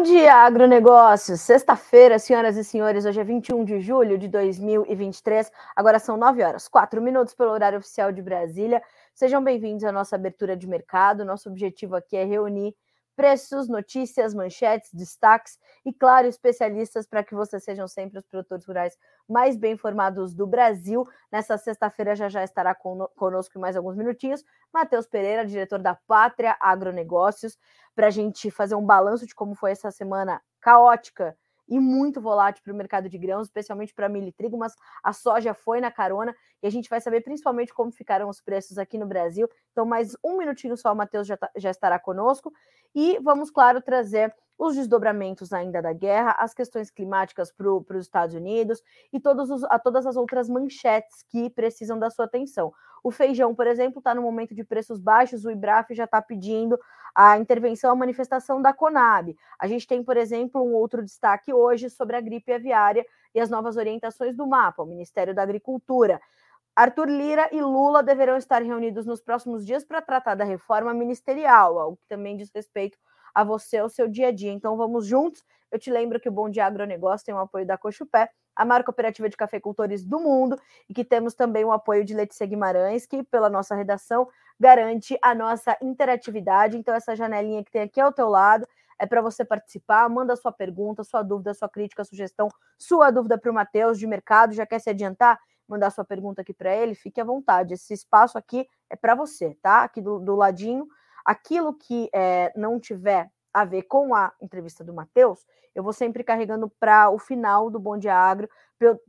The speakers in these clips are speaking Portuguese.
Bom dia, agronegócios. Sexta-feira, senhoras e senhores, hoje é 21 de julho de 2023. Agora são 9 horas, 4 minutos pelo horário oficial de Brasília. Sejam bem-vindos à nossa abertura de mercado. Nosso objetivo aqui é reunir preços, notícias, manchetes, destaques e, claro, especialistas para que vocês sejam sempre os produtores rurais mais bem informados do Brasil. Nessa sexta-feira já já estará conosco em mais alguns minutinhos Matheus Pereira, diretor da Pátria Agronegócios, para a gente fazer um balanço de como foi essa semana caótica e muito volátil para o mercado de grãos, especialmente para milho e trigo, mas a soja foi na carona e a gente vai saber principalmente como ficaram os preços aqui no Brasil. Então, mais um minutinho só, o Matheus já, tá, já estará conosco e vamos, claro, trazer os desdobramentos ainda da guerra, as questões climáticas para os Estados Unidos e os, a todas as outras manchetes que precisam da sua atenção. O feijão, por exemplo, está no momento de preços baixos, o IBRAF já está pedindo a intervenção, a manifestação da Conab. A gente tem, por exemplo, um outro destaque hoje sobre a gripe aviária e as novas orientações do mapa, o Ministério da Agricultura. Arthur Lira e Lula deverão estar reunidos nos próximos dias para tratar da reforma ministerial, algo que também diz respeito a você, ao seu dia a dia. Então vamos juntos. Eu te lembro que o Bom Dia Agronegócio tem o apoio da Cochupé, a maior cooperativa de cafeicultores do mundo, e que temos também o apoio de Letícia Guimarães, que pela nossa redação garante a nossa interatividade. Então essa janelinha que tem aqui ao teu lado é para você participar, manda sua pergunta, sua dúvida, sua crítica, sugestão, sua dúvida para o Matheus de mercado, já quer se adiantar? Mandar sua pergunta aqui para ele, fique à vontade. Esse espaço aqui é para você, tá? Aqui do, do ladinho Aquilo que é, não tiver a ver com a entrevista do Matheus, eu vou sempre carregando para o final do Bom Dia Agro,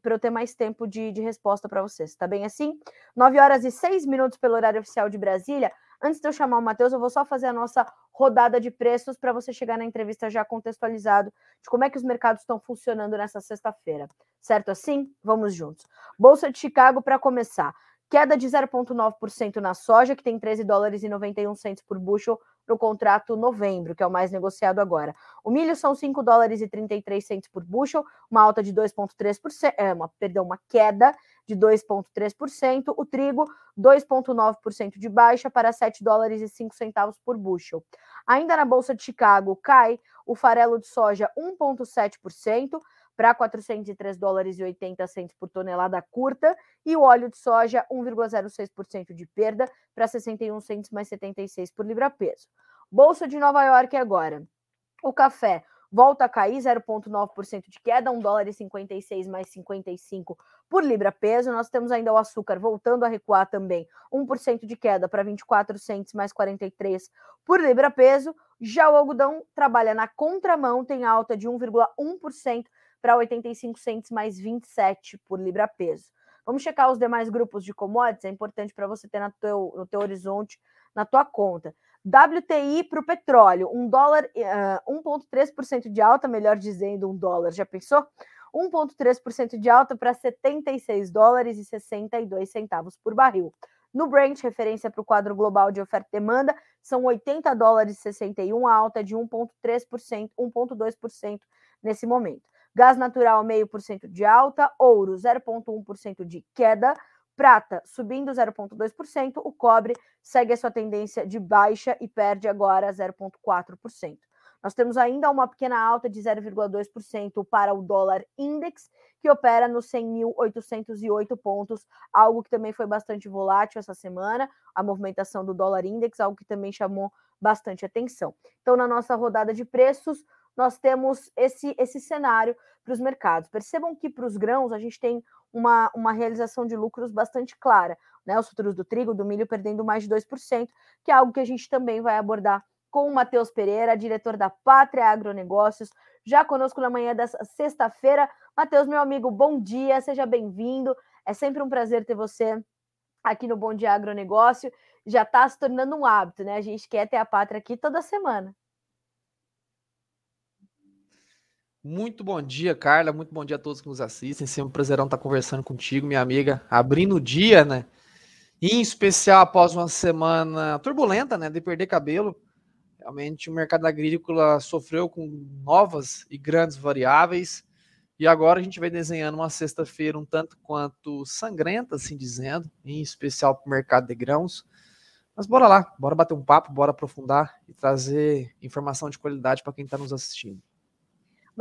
para eu, ter mais tempo de, de resposta para vocês. Tá bem assim? 9 horas e 6 minutos pelo horário oficial de Brasília. Antes de eu chamar o Matheus, eu vou só fazer a nossa rodada de preços para você chegar na entrevista já contextualizado de como é que os mercados estão funcionando nessa sexta-feira. Certo assim? Vamos juntos. Bolsa de Chicago para começar. Queda de 0,9% na soja, que tem 13 dólares e 91 centos por bushel para o contrato novembro, que é o mais negociado agora. O milho são 5 dólares e 33 centos por bushel, uma alta de 2,3%, é, uma, perdão, uma queda de 2,3%. O trigo, 2,9% de baixa para 7 dólares e 5 centavos por bushel. Ainda na Bolsa de Chicago, cai o farelo de soja 1,7%, para 403 dólares e 80 centos por tonelada curta e o óleo de soja 1,06% de perda para 61 centos mais 76 por libra-peso. Bolsa de Nova York agora. O café volta a cair 0,9% de queda, 1 dólar e 56 mais 55 por libra-peso. Nós temos ainda o açúcar voltando a recuar também, 1% de queda para 24 centos mais 43 por libra-peso. Já o algodão trabalha na contramão, tem alta de 1,1% para 85 centos mais 27 por libra-peso. Vamos checar os demais grupos de commodities, é importante para você ter no teu, no teu horizonte, na tua conta. WTI para o petróleo, um dólar, uh, 1,3% de alta, melhor dizendo, um dólar, já pensou? 1,3% de alta para 76 dólares e 62 centavos por barril. No Brent, referência para o quadro global de oferta e demanda, são 80 dólares e 61, a alta de 1,3%, 1,2% nesse momento. Gás natural, 0,5% de alta. Ouro, 0,1% de queda. Prata, subindo 0,2%. O cobre segue a sua tendência de baixa e perde agora 0,4%. Nós temos ainda uma pequena alta de 0,2% para o dólar index, que opera nos 100.808 pontos, algo que também foi bastante volátil essa semana, a movimentação do dólar index, algo que também chamou bastante atenção. Então, na nossa rodada de preços, nós temos esse, esse cenário para os mercados. Percebam que para os grãos a gente tem uma, uma realização de lucros bastante clara, né? Os futuros do trigo, do milho perdendo mais de 2%, que é algo que a gente também vai abordar com o Matheus Pereira, diretor da Pátria Agronegócios, já conosco na manhã dessa sexta-feira. Matheus, meu amigo, bom dia, seja bem-vindo. É sempre um prazer ter você aqui no Bom Dia Agronegócio. Já está se tornando um hábito, né? A gente quer ter a Pátria aqui toda semana. Muito bom dia, Carla. Muito bom dia a todos que nos assistem. Sempre um prazerão estar conversando contigo, minha amiga. Abrindo o dia, né? em especial após uma semana turbulenta, né? De perder cabelo. Realmente o mercado agrícola sofreu com novas e grandes variáveis. E agora a gente vai desenhando uma sexta-feira um tanto quanto sangrenta, assim dizendo, em especial para o mercado de grãos. Mas bora lá, bora bater um papo, bora aprofundar e trazer informação de qualidade para quem está nos assistindo.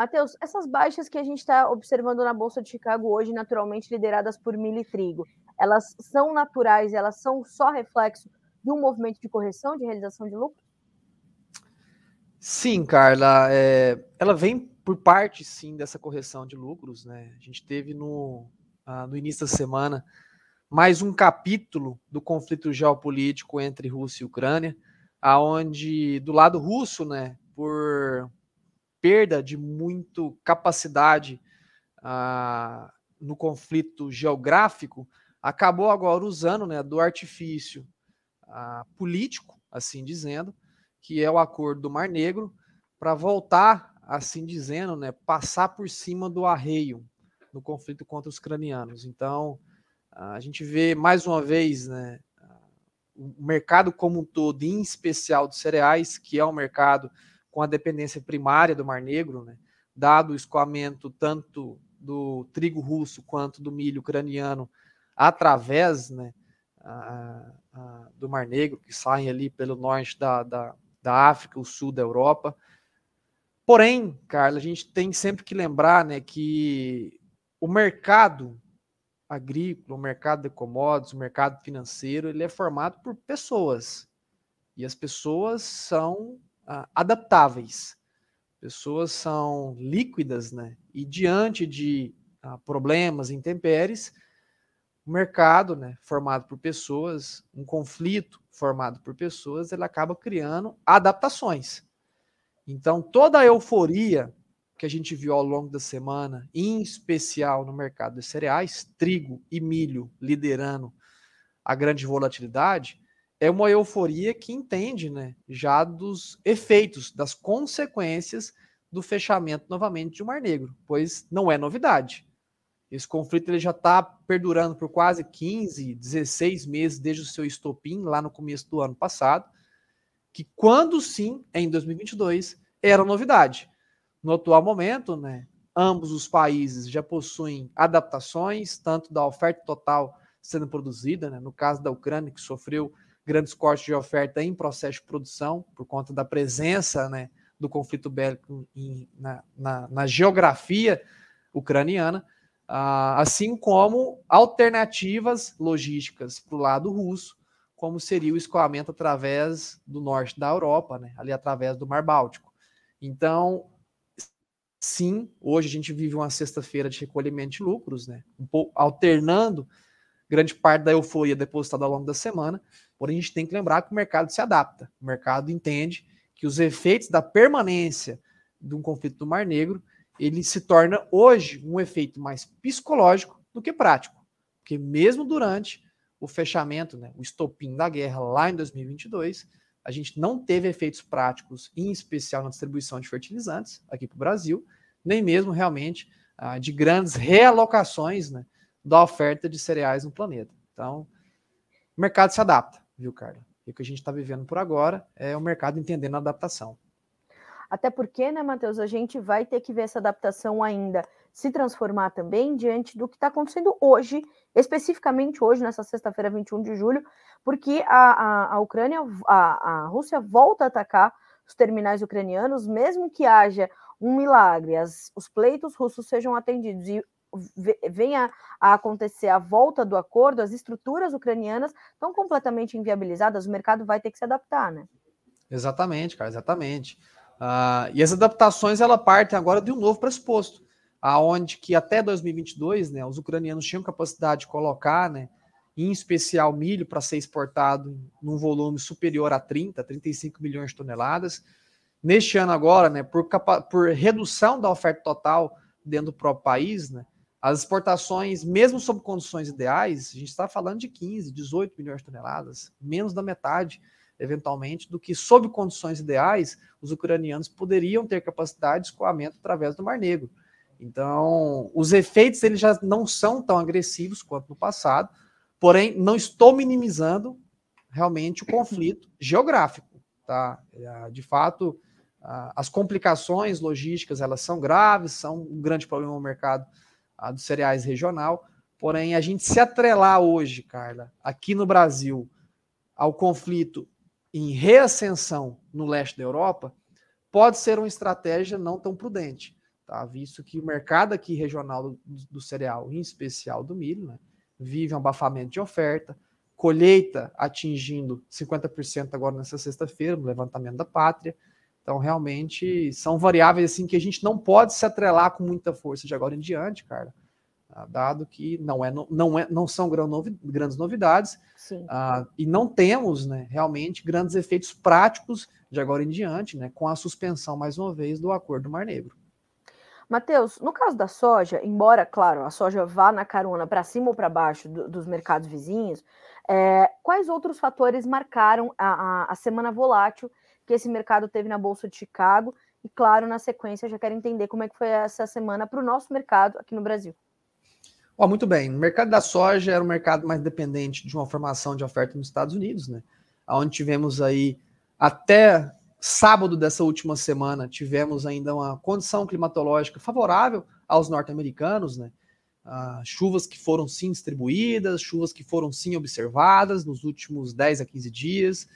Matheus, essas baixas que a gente está observando na Bolsa de Chicago hoje, naturalmente lideradas por milho e trigo, elas são naturais, elas são só reflexo de um movimento de correção, de realização de lucro? Sim, Carla, é, ela vem por parte, sim, dessa correção de lucros, né? A gente teve no, ah, no início da semana mais um capítulo do conflito geopolítico entre Rússia e Ucrânia, aonde do lado russo, né, por perda de muito capacidade ah, no conflito geográfico, acabou agora usando né, do artifício ah, político, assim dizendo, que é o acordo do Mar Negro, para voltar, assim dizendo, né, passar por cima do arreio no conflito contra os ucranianos. Então, a gente vê mais uma vez né, o mercado como um todo, em especial dos cereais, que é um mercado com a dependência primária do Mar Negro, né, dado o escoamento tanto do trigo russo quanto do milho ucraniano através né, a, a, do Mar Negro, que saem ali pelo norte da, da, da África, o sul da Europa. Porém, Carla, a gente tem sempre que lembrar né, que o mercado agrícola, o mercado de commodities, o mercado financeiro, ele é formado por pessoas. E as pessoas são ah, adaptáveis. Pessoas são líquidas, né? E diante de ah, problemas, intempéries, o mercado, né, formado por pessoas, um conflito formado por pessoas, ele acaba criando adaptações. Então, toda a euforia que a gente viu ao longo da semana, em especial no mercado de cereais, trigo e milho liderando a grande volatilidade, é uma euforia que entende né, já dos efeitos, das consequências do fechamento novamente de um Mar Negro, pois não é novidade. Esse conflito ele já está perdurando por quase 15, 16 meses desde o seu estopim, lá no começo do ano passado, que quando sim, em 2022, era novidade. No atual momento, né, ambos os países já possuem adaptações, tanto da oferta total sendo produzida, né, no caso da Ucrânia, que sofreu grandes cortes de oferta em processo de produção, por conta da presença né, do conflito bélico em, na, na, na geografia ucraniana, ah, assim como alternativas logísticas para o lado russo, como seria o escoamento através do norte da Europa, né, ali através do Mar Báltico. Então, sim, hoje a gente vive uma sexta-feira de recolhimento de lucros, né, um pouco alternando grande parte da euforia depositada ao longo da semana, porém a gente tem que lembrar que o mercado se adapta, o mercado entende que os efeitos da permanência de um conflito do Mar Negro ele se torna hoje um efeito mais psicológico do que prático. Porque mesmo durante o fechamento, né, o estopim da guerra lá em 2022, a gente não teve efeitos práticos, em especial na distribuição de fertilizantes aqui para o Brasil, nem mesmo realmente ah, de grandes realocações né, da oferta de cereais no planeta. Então, o mercado se adapta, viu, Carla? E o que a gente está vivendo por agora é o mercado entendendo a adaptação. Até porque, né, Matheus, a gente vai ter que ver essa adaptação ainda se transformar também diante do que está acontecendo hoje, especificamente hoje, nessa sexta-feira, 21 de julho, porque a, a, a Ucrânia, a, a Rússia volta a atacar os terminais ucranianos, mesmo que haja um milagre, as, os pleitos russos sejam atendidos e venha a acontecer a volta do acordo, as estruturas ucranianas estão completamente inviabilizadas, o mercado vai ter que se adaptar, né? Exatamente, cara, exatamente. Uh, e as adaptações ela partem agora de um novo pressuposto, aonde que até 2022, né, os ucranianos tinham capacidade de colocar, né, em especial milho para ser exportado num volume superior a 30, 35 milhões de toneladas. Neste ano agora, né, por, por redução da oferta total dentro do próprio país, né, as exportações, mesmo sob condições ideais, a gente está falando de 15, 18 milhões de toneladas, menos da metade eventualmente, do que, sob condições ideais, os ucranianos poderiam ter capacidade de escoamento através do Mar Negro. Então, os efeitos eles já não são tão agressivos quanto no passado, porém, não estou minimizando realmente o conflito geográfico. Tá? É, de fato, as complicações logísticas elas são graves, são um grande problema no mercado dos cereais regional, porém, a gente se atrelar hoje, Carla, aqui no Brasil, ao conflito em reascensão no leste da Europa, pode ser uma estratégia não tão prudente. tá? visto que o mercado aqui regional do, do cereal, em especial do milho, né, vive um abafamento de oferta, colheita atingindo 50% agora nessa sexta-feira, no levantamento da pátria. Então, realmente, são variáveis assim que a gente não pode se atrelar com muita força de agora em diante, cara. Ah, dado que não, é, não, é, não são grandes novidades uh, e não temos né, realmente grandes efeitos práticos de agora em diante, né, com a suspensão, mais uma vez, do acordo do Mar Negro. Matheus, no caso da soja, embora, claro, a soja vá na carona para cima ou para baixo do, dos mercados vizinhos, é, quais outros fatores marcaram a, a, a, semana volátil que esse mercado teve na Bolsa de Chicago? E, claro, na sequência, já quero entender como é que foi essa semana para o nosso mercado aqui no Brasil. Oh, muito bem. O mercado da soja era um mercado mais dependente de uma formação de oferta nos Estados Unidos, né? Onde tivemos aí até sábado dessa última semana tivemos ainda uma condição climatológica favorável aos norte-americanos, né? Ah, chuvas que foram sim distribuídas, chuvas que foram sim observadas nos últimos 10 a 15 dias.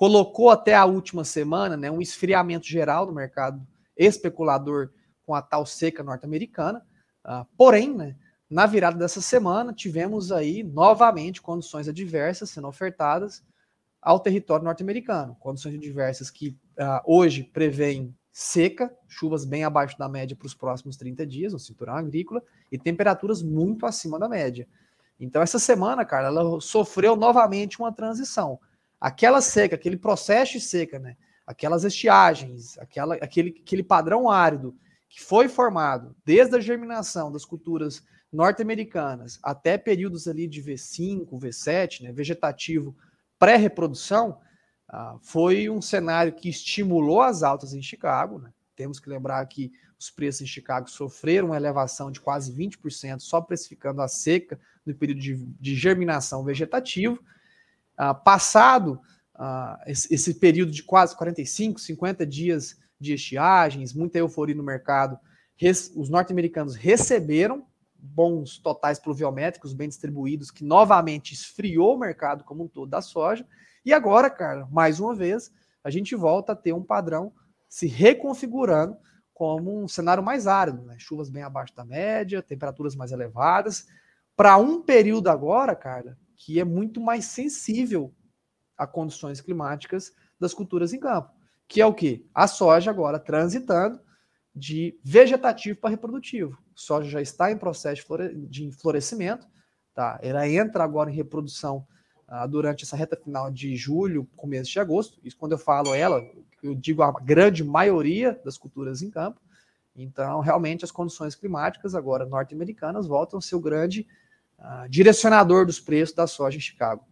Colocou até a última semana né, um esfriamento geral no mercado especulador com a tal seca norte-americana. Ah, porém, né, na virada dessa semana, tivemos aí novamente condições adversas sendo ofertadas ao território norte-americano. Condições adversas que uh, hoje prevêem seca, chuvas bem abaixo da média para os próximos 30 dias no cinturão agrícola e temperaturas muito acima da média. Então, essa semana, cara, ela sofreu novamente uma transição. Aquela seca, aquele processo de seca, né? Aquelas estiagens, aquela, aquele, aquele padrão árido que foi formado desde a germinação das culturas norte-americanas até períodos ali de V5, V7, né, vegetativo pré-reprodução, uh, foi um cenário que estimulou as altas em Chicago. Né? Temos que lembrar que os preços em Chicago sofreram uma elevação de quase 20%, só precificando a seca no período de, de germinação vegetativo. Uh, passado uh, esse, período de quase 45, 50 dias de estiagens, muita euforia no mercado, os norte-americanos receberam bons totais pluviométricos bem distribuídos, que novamente esfriou o mercado como um todo da soja. E agora, cara, mais uma vez, a gente volta a ter um padrão se reconfigurando como um cenário mais árido, né? chuvas bem abaixo da média, temperaturas mais elevadas, para um período agora, cara, que é muito mais sensível a condições climáticas das culturas em campo, que é o que? A soja agora transitando de vegetativo para reprodutivo. soja já está em processo de florescimento, tá? Ela entra agora em reprodução uh, durante essa reta final de julho, começo de agosto. Isso quando eu falo ela, eu digo a grande maioria das culturas em campo. Então, realmente, as condições climáticas agora norte-americanas voltam a ser o grande uh, direcionador dos preços da soja em Chicago.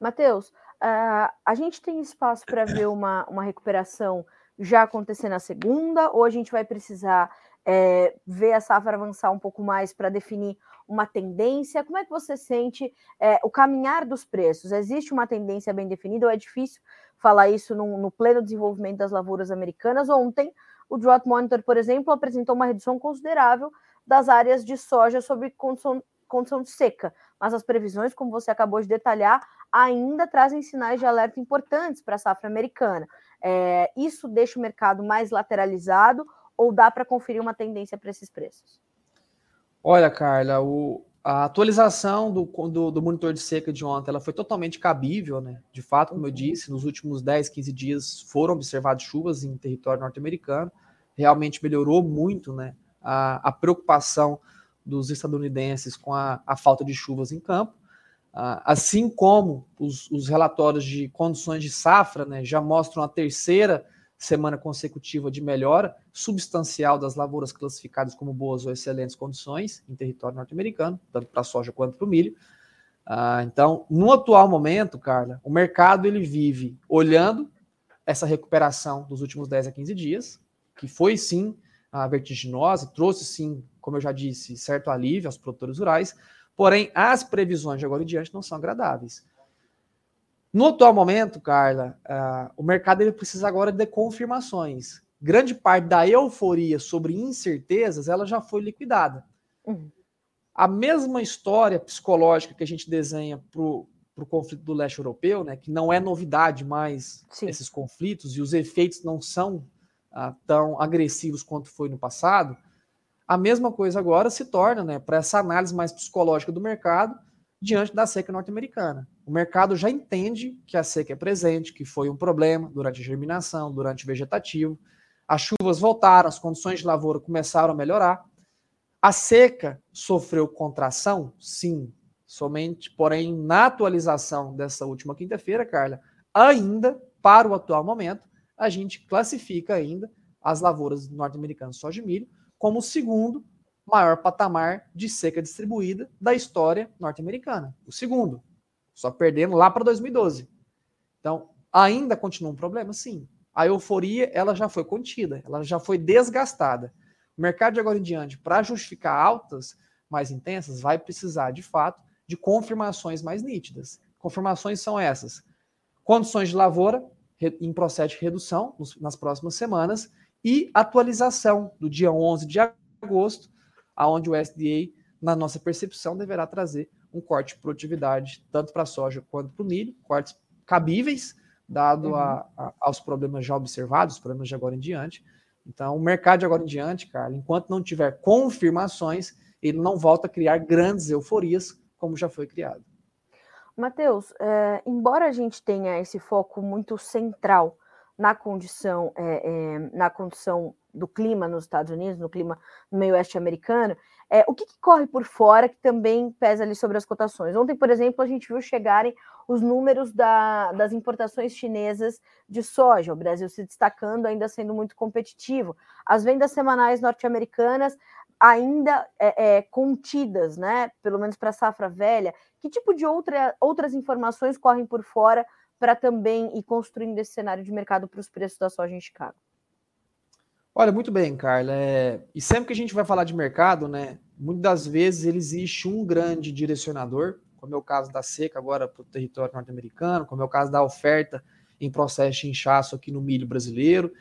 Matheus, uh, a gente tem espaço para ver uma, uma recuperação já acontecer na segunda, ou a gente vai precisar é, ver a safra avançar um pouco mais para definir uma tendência? Como é que você sente é, o caminhar dos preços? Existe uma tendência bem definida ou é difícil falar isso no, no pleno desenvolvimento das lavouras americanas? Ontem, o Drought Monitor, por exemplo, apresentou uma redução considerável das áreas de soja sob condição, condição de seca, mas as previsões, como você acabou de detalhar, ainda trazem sinais de alerta importantes para a safra americana. É, isso deixa o mercado mais lateralizado ou dá para conferir uma tendência para esses preços? Olha, Carla, o, a atualização do, do, do, monitor de seca de ontem ela foi totalmente cabível, né? De fato, como eu uhum. disse, nos últimos 10, 15 dias foram observadas chuvas em território norte-americano. Realmente melhorou muito né, a, a preocupação dos estadunidenses com a, a falta de chuvas em campo. Ah, assim como os, os, relatórios de condições de safra né, já mostram a terceira semana consecutiva de melhora substancial das lavouras classificadas como boas ou excelentes condições em território norte-americano, tanto para a soja quanto para o milho. Ah, então, no atual momento, Carla, o mercado ele vive olhando essa recuperação dos últimos 10 a 15 dias, que foi sim vertiginosa, trouxe sim, como eu já disse, certo alívio aos produtores rurais, Porém, as previsões de agora em diante não são agradáveis. No atual momento, Carla, uh, o mercado ele precisa agora de confirmações. Grande parte da euforia sobre incertezas ela já foi liquidada. Uhum. A mesma história psicológica que a gente desenha para o conflito do leste europeu, né, que não é novidade mais Sim. esses conflitos e os efeitos não são ah, tão agressivos quanto foi no passado, a mesma coisa agora se torna né, para essa análise mais psicológica do mercado diante da seca norte-americana. O mercado já entende que a seca é presente, que foi um problema durante a germinação, durante o vegetativo. As chuvas voltaram, as condições de lavoura começaram a melhorar. A seca sofreu contração? Sim, somente, porém, na atualização dessa última quinta-feira, Carla, ainda, para o atual momento, a gente classifica ainda as lavouras norte-americanas de soja e milho como o segundo maior patamar de seca distribuída da história norte-americana. O segundo, só perdendo lá para 2012. Então, ainda continua um problema? Sim. A euforia ela já foi contida, ela já foi desgastada. O mercado de agora em diante, para justificar altas mais intensas, vai precisar, de fato, de confirmações mais nítidas. Confirmações são essas: condições de lavoura em processo de redução nas próximas semanas e atualização do dia 11 de agosto, aonde o SDA, na nossa percepção, deverá trazer um corte de produtividade tanto para a soja quanto para o milho, cortes cabíveis, dado uhum. a, a, aos problemas já observados, os problemas de agora em diante. Então, o mercado de agora em diante, cara, enquanto não tiver confirmações, ele não volta a criar grandes euforias como já foi criado. Matheus, é, embora a gente tenha esse foco muito central na condição, é, é, na condição do clima nos Estados Unidos, no clima no meio oeste americano, é, o que, que, corre por fora que também pesa ali sobre as cotações? Ontem, por exemplo, a gente viu chegarem os números da, das importações chinesas de soja, o Brasil se destacando, ainda sendo muito competitivo. As vendas semanais norte-americanas ainda é, é, contidas, né? Pelo menos para a safra velha. Que tipo de outra, outras informações correm por fora para também ir construindo esse cenário de mercado para os preços da soja em Chicago? Olha, muito bem, Carla. É... E sempre que a gente vai falar de mercado, né? Muitas das vezes ele existe um grande direcionador, como é o caso da seca agora para o território norte-americano, como é o caso da oferta em processo de inchaço aqui no milho brasileiro.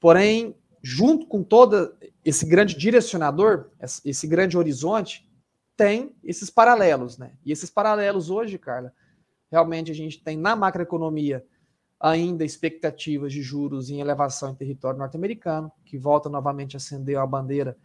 Porém, junto com todo esse grande direcionador, esse grande horizonte, tem esses paralelos, né? E esses paralelos hoje, Carla, realmente a gente tem na macroeconomia ainda expectativas de juros em elevação em território norte-americano, que volta novamente a acender a bandeira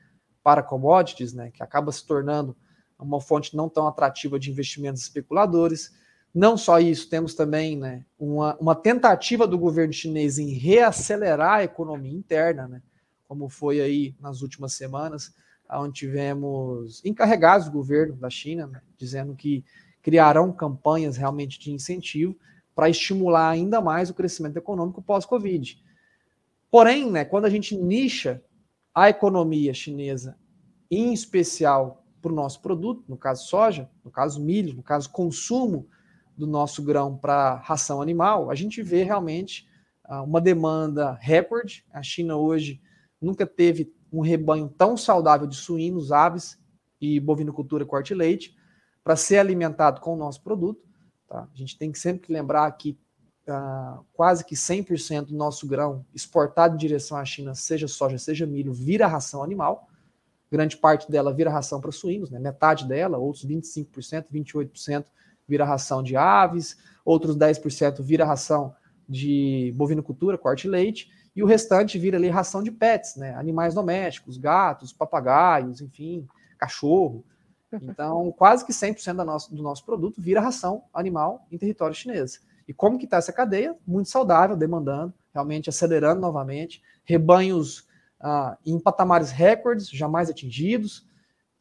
para commodities, né, que acaba se tornando uma fonte não tão atrativa de investimentos especuladores. Não só isso, temos também né, uma, uma tentativa do governo chinês em reacelerar a economia interna, né, como foi aí nas últimas semanas, onde tivemos encarregados do governo da China, né, dizendo que criarão campanhas realmente de incentivo para estimular ainda mais o crescimento econômico pós-Covid. Porém, né, quando a gente nicha a economia chinesa, em especial para o nosso produto, no caso soja, no caso milho, no caso consumo do nosso grão para ração animal, a gente vê realmente uh, uma demanda recorde. A China hoje nunca teve um rebanho tão saudável de suínos, aves e bovinocultura corte leite para ser alimentado com o nosso produto. Tá? A gente tem que sempre lembrar que uh, quase que 100% do nosso grão exportado em direção à China, seja soja, seja milho, vira ração animal. Grande parte dela vira ração para suínos, né? metade dela, outros 25%, 28% vira ração de aves, outros 10% vira ração de bovinocultura, corte leite, e o restante vira ali ração de pets, né? animais domésticos, gatos, papagaios, enfim, cachorro. Então, quase que 100% da nosso, do nosso produto vira ração animal em território chinês. E como que está essa cadeia? Muito saudável, demandando, realmente acelerando novamente, rebanhos ah, em patamares recordes, jamais atingidos.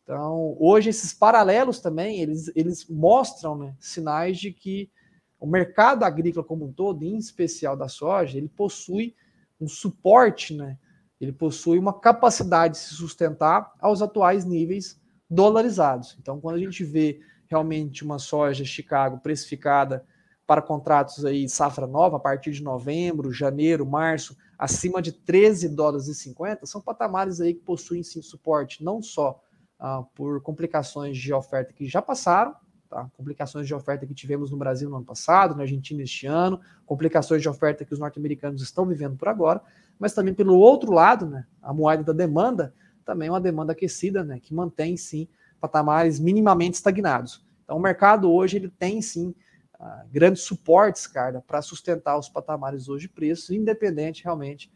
Então, hoje esses paralelos também, eles, eles mostram né, sinais de que o mercado agrícola como um todo, em especial da soja, ele possui um suporte, né? Ele possui uma capacidade de se sustentar aos atuais níveis dolarizados. Então, quando a gente vê realmente uma soja Chicago precificada para contratos aí safra nova a partir de novembro, janeiro, março, acima de 13 dólares e 50, são patamares aí que possuem sim suporte não só ah, por complicações de oferta que já passaram, tá? complicações de oferta que tivemos no Brasil no ano passado, na Argentina este ano, complicações de oferta que os norte-americanos estão vivendo por agora, mas também pelo outro lado, né, a moeda da demanda, também uma demanda aquecida, né, que mantém sim patamares minimamente estagnados. Então o mercado hoje ele tem sim uh, grandes suportes, cara, para sustentar os patamares hoje de preços, independente realmente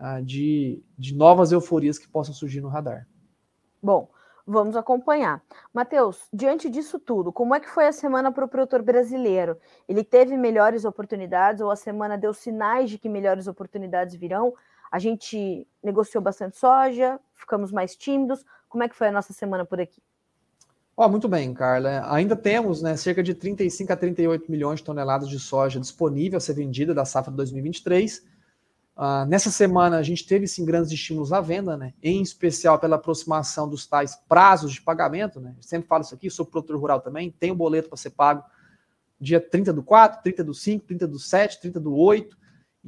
uh, de, de novas euforias que possam surgir no radar. Bom, vamos acompanhar. Matheus, diante disso tudo, como é que foi a semana para o produtor brasileiro? Ele teve melhores oportunidades ou a semana deu sinais de que melhores oportunidades virão? A gente negociou bastante soja, ficamos mais tímidos. Como é que foi a nossa semana por aqui? Oh, muito bem, Carla. Ainda temos né, cerca de 35 a 38 milhões de toneladas de soja disponível a ser vendida da safra 2023. Uh, nessa semana, a gente teve sim grandes estímulos à venda, né? em especial pela aproximação dos tais prazos de pagamento. Né? Sempre falo isso aqui, sou produtor rural também, tem o boleto para ser pago dia 30 do 4, 30 do 5, 30 do 7, 30 do 8.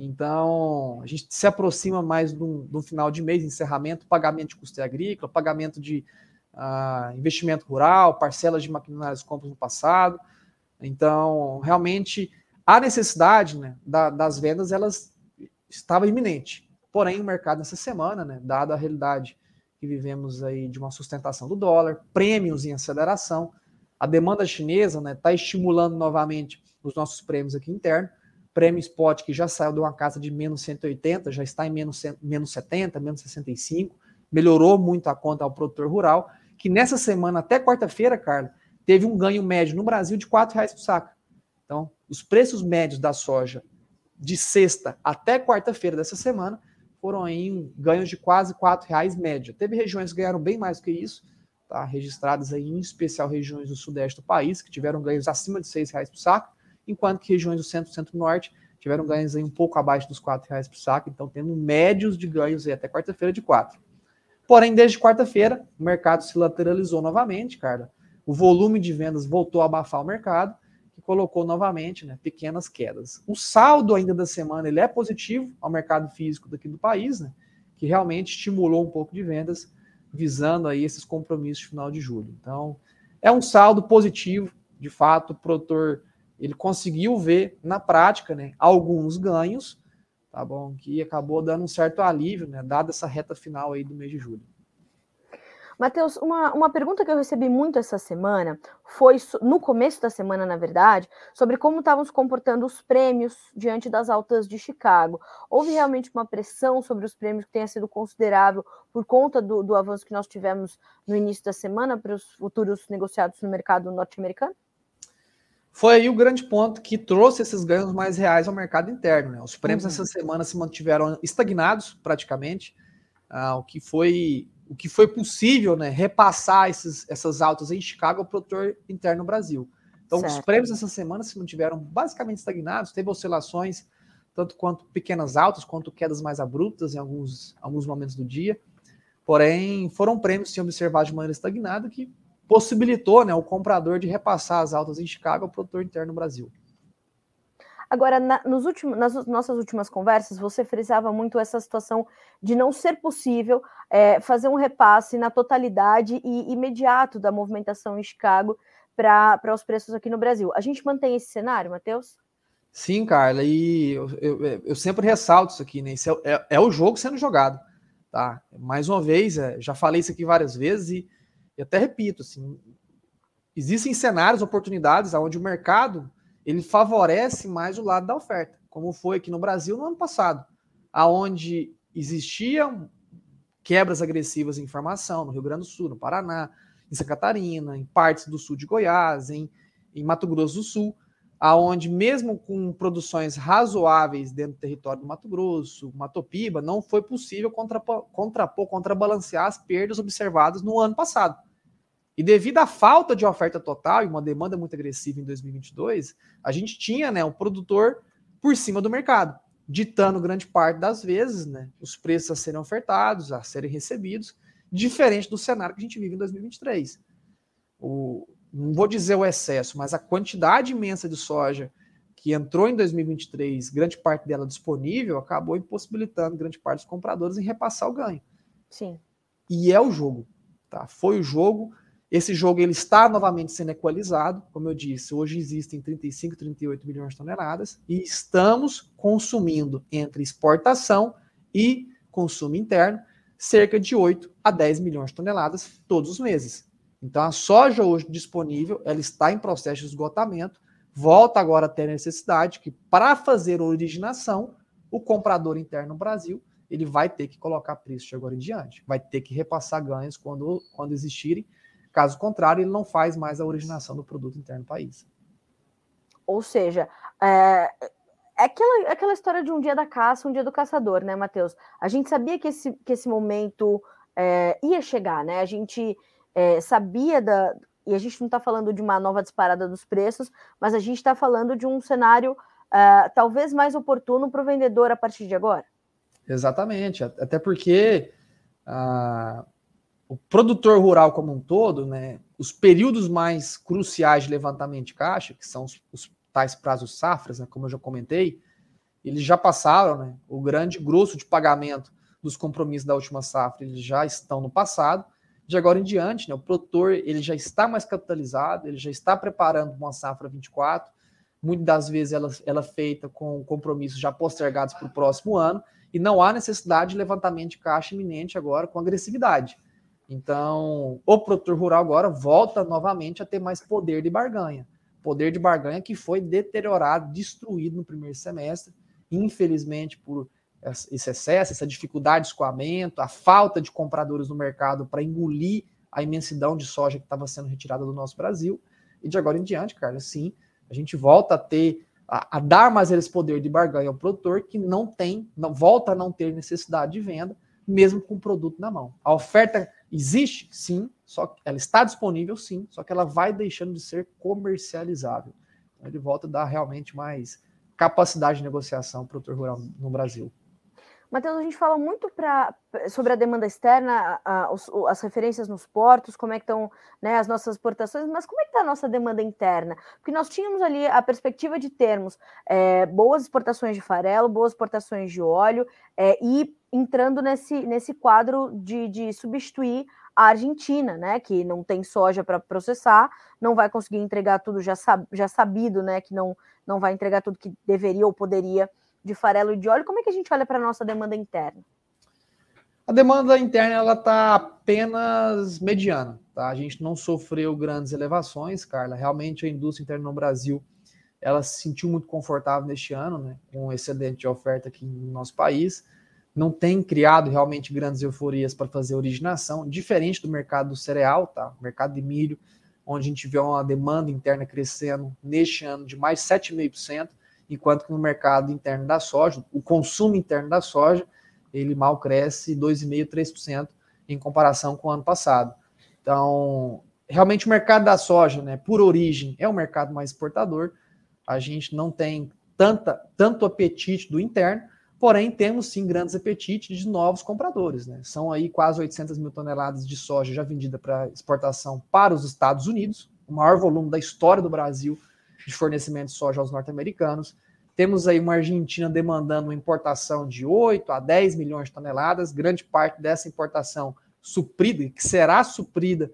Então, a gente se aproxima mais do final de mês, encerramento, pagamento de custeio agrícola, pagamento de uh, investimento rural, parcelas de maquinários compras no passado. Então, realmente, a necessidade né, da, das vendas, elas estava iminente. Porém, o mercado nessa semana, né, dada a realidade que vivemos aí de uma sustentação do dólar, prêmios em aceleração, a demanda chinesa está né, tá estimulando novamente os nossos prêmios aqui internos, prêmio spot que já saiu de uma casa de menos 180, já está em menos, menos 70, menos 65, melhorou muito a conta ao produtor rural, que nessa semana, até quarta-feira, Carla, teve um ganho médio no Brasil de R$ reais por saco. Então, os preços médios da soja de sexta até quarta-feira dessa semana foram aí ganhos de quase R$ reais média. Teve regiões que ganharam bem mais do que isso, tá? registradas aí em especial regiões do sudeste do país, que tiveram ganhos acima de R$ reais por saco, enquanto que regiões do centro e centro-norte tiveram ganhos aí um pouco abaixo dos R$ reais por saco, então tendo médios de ganhos aí até quarta-feira de 4. Porém, desde quarta-feira, o mercado se lateralizou novamente, Carla. O volume de vendas voltou a abafar o mercado, que colocou novamente né, pequenas quedas. O saldo ainda da semana ele é positivo ao mercado físico daqui do país, né, que realmente estimulou um pouco de vendas, visando aí esses compromissos de final de julho. Então, é um saldo positivo, de fato, o produtor ele conseguiu ver na prática né, alguns ganhos, tá bom? Que acabou dando um certo alívio, né? Dada essa reta final aí do mês de julho. Matheus, uma, uma pergunta que eu recebi muito essa semana foi no começo da semana, na verdade, sobre como estavam se comportando os prêmios diante das altas de Chicago. Houve realmente uma pressão sobre os prêmios que tenha sido considerável por conta do, do avanço que nós tivemos no início da semana para os futuros negociados no mercado norte-americano? Foi aí o grande ponto que trouxe esses ganhos mais reais ao mercado interno. Né? Os prêmios uhum. essa semana se mantiveram estagnados praticamente, ah, o que foi o que foi possível né, repassar esses, essas altas em Chicago ao produtor interno no Brasil. Então, certo. os prêmios essa semana se mantiveram basicamente estagnados, teve oscilações, tanto quanto pequenas altas, quanto quedas mais abruptas em alguns, alguns momentos do dia. Porém, foram prêmios sim observados de maneira estagnada que possibilitou né, o comprador de repassar as altas em Chicago ao produtor interno no Brasil. Agora, na, nos últimos, nas nossas últimas conversas, você frisava muito essa situação de não ser possível é, fazer um repasse na totalidade e imediato da movimentação em Chicago para os preços aqui no Brasil. A gente mantém esse cenário, Matheus? Sim, Carla, e eu, eu, eu sempre ressalto isso aqui, né? Isso é, é, é, o jogo sendo jogado, tá? Mais uma vez, é, já falei isso aqui várias vezes e e até repito, assim, existem cenários, oportunidades onde o mercado ele favorece mais o lado da oferta, como foi aqui no Brasil no ano passado, aonde existiam quebras agressivas em informação no Rio Grande do Sul, no Paraná, em Santa Catarina, em partes do sul de Goiás, em, em Mato Grosso do Sul, aonde mesmo com produções razoáveis dentro do território do Mato Grosso, Mato Piba, não foi possível contrapor, contrapor, contrabalancear as perdas observadas no ano passado. E devido à falta de oferta total e uma demanda muito agressiva em 2022, a gente tinha né, um produtor por cima do mercado, ditando grande parte das vezes né, os preços a serem ofertados, a serem recebidos, diferente do cenário que a gente vive em 2023. O, não vou dizer o excesso, mas a quantidade imensa de soja que entrou em 2023, grande parte dela disponível, acabou impossibilitando grande parte dos compradores em repassar o ganho. Sim. E é o jogo, tá? Foi o jogo esse jogo ele está novamente sendo equalizado, como eu disse, hoje existem 35, 38 milhões de toneladas e estamos consumindo entre exportação e consumo interno cerca de 8 a 10 milhões de toneladas todos os meses. Então a soja hoje disponível, ela está em processo de esgotamento, volta agora a ter necessidade que para fazer originação, o comprador interno no Brasil, ele vai ter que colocar preço de agora em diante, vai ter que repassar ganhos quando, quando existirem. Caso contrário, ele não faz mais a originação do produto interno país. Ou seja, é, é aquela, aquela história de um dia da caça, um dia do caçador, né, Matheus? A gente sabia que esse, que esse momento é, ia chegar, né? A gente é, sabia da. E a gente não está falando de uma nova disparada dos preços, mas a gente está falando de um cenário uh, talvez mais oportuno para o vendedor a partir de agora. Exatamente, até porque uh, o produtor rural como um todo, né, os períodos mais cruciais de levantamento de caixa, que são os, os tais prazos safras, né, como eu já comentei, eles já passaram, né, o grande grosso de pagamento dos compromissos da última safra, eles já estão no passado, de agora em diante, né, o produtor ele já está mais capitalizado, ele já está preparando uma safra 24, muitas das vezes ela, ela é feita com compromissos já postergados para o próximo ano, e não há necessidade de levantamento de caixa iminente agora com agressividade. Então, o produtor rural agora volta novamente a ter mais poder de barganha. Poder de barganha que foi deteriorado, destruído no primeiro semestre, infelizmente por esse excesso, essa dificuldade de escoamento, a falta de compradores no mercado para engolir a imensidão de soja que estava sendo retirada do nosso Brasil. E de agora em diante, cara, sim, a gente volta a ter, a, a dar mais esse poder de barganha ao produtor que não tem, não, volta a não ter necessidade de venda, mesmo com o produto na mão. A oferta existe, sim, só que ela está disponível, sim, só que ela vai deixando de ser comercializável. Então, ele volta a dar realmente mais capacidade de negociação para o produtor rural no Brasil. Matheus, a gente fala muito pra, sobre a demanda externa, a, as referências nos portos, como é que estão né, as nossas exportações, mas como é que está a nossa demanda interna? Porque nós tínhamos ali a perspectiva de termos é, boas exportações de farelo, boas exportações de óleo, é, e entrando nesse, nesse quadro de, de substituir a Argentina, né, que não tem soja para processar, não vai conseguir entregar tudo já, sab, já sabido, né, que não, não vai entregar tudo que deveria ou poderia de farelo de óleo, como é que a gente olha para a nossa demanda interna? A demanda interna ela está apenas mediana, tá? A gente não sofreu grandes elevações, Carla. Realmente a indústria interna no Brasil ela se sentiu muito confortável neste ano, né? Com um excedente de oferta aqui no nosso país. Não tem criado realmente grandes euforias para fazer originação, diferente do mercado do cereal, tá? mercado de milho, onde a gente vê uma demanda interna crescendo neste ano de mais 7,5% enquanto que no mercado interno da soja, o consumo interno da soja, ele mal cresce 2,5%, 3% em comparação com o ano passado. Então, realmente o mercado da soja, né, por origem, é um mercado mais exportador. A gente não tem tanta, tanto apetite do interno, porém temos sim grandes apetites de novos compradores. Né? São aí quase 800 mil toneladas de soja já vendida para exportação para os Estados Unidos, o maior volume da história do Brasil de fornecimento de soja aos norte-americanos. Temos aí uma Argentina demandando uma importação de 8 a 10 milhões de toneladas, grande parte dessa importação suprida, que será suprida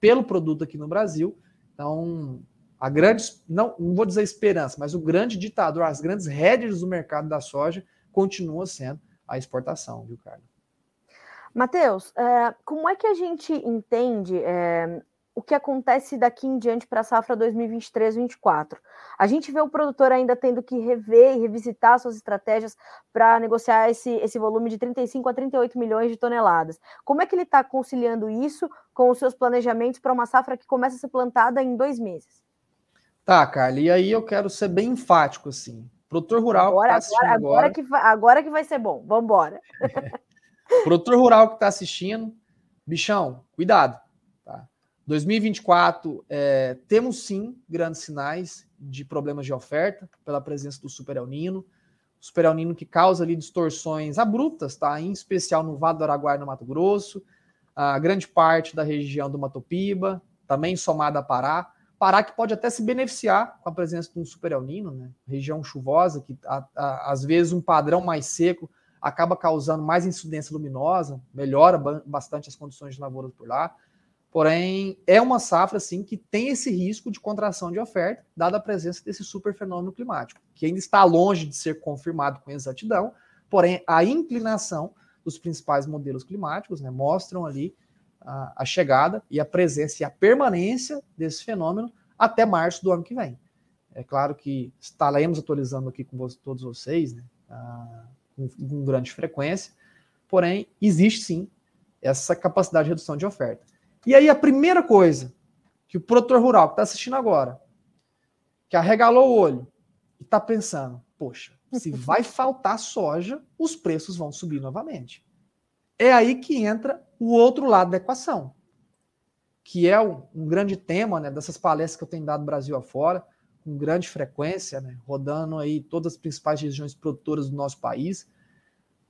pelo produto aqui no Brasil. Então, a grande, não, não vou dizer esperança, mas o grande ditador, as grandes rédeas do mercado da soja continua sendo a exportação, viu, Carlos? Matheus, é, como é que a gente entende é, o que acontece daqui em diante para a safra 2023-24. A gente vê o produtor ainda tendo que rever e revisitar suas estratégias para negociar esse, esse volume de 35 a 38 milhões de toneladas. Como é que ele está conciliando isso com os seus planejamentos para uma safra que começa a ser plantada em dois meses? Tá, Carla, e aí eu quero ser bem enfático, assim. Produtor rural agora, que tá agora, agora, agora, que vai, agora que vai ser bom, vamos embora. Produtor rural que está assistindo, bichão, cuidado 2024, é, temos sim grandes sinais de problemas de oferta pela presença do Super El Nino. Super El Nino que causa ali distorções abruptas, tá? em especial no Vale do Araguaia, no Mato Grosso, a grande parte da região do Mato Piba, também somada a Pará. Pará que pode até se beneficiar com a presença de um Super El Nino, né? região chuvosa, que a, a, às vezes um padrão mais seco acaba causando mais incidência luminosa, melhora bastante as condições de lavoura por lá. Porém, é uma safra assim que tem esse risco de contração de oferta, dada a presença desse super fenômeno climático, que ainda está longe de ser confirmado com exatidão, porém a inclinação dos principais modelos climáticos né, mostram ali a, a, chegada e a presença e a permanência desse fenômeno até março do ano que vem. É claro que estaremos atualizando aqui com todos vocês, né, a, com, com grande frequência, porém, existe sim essa capacidade de redução de oferta. E aí, a primeira coisa que o produtor rural que está assistindo agora, que arregalou o olho e está pensando, poxa, se vai faltar soja, os preços vão subir novamente. É aí que entra o outro lado da equação, que é um, um grande tema né, dessas palestras que eu tenho dado Brasil afora, com grande frequência, né, rodando aí todas as principais regiões produtoras do nosso país,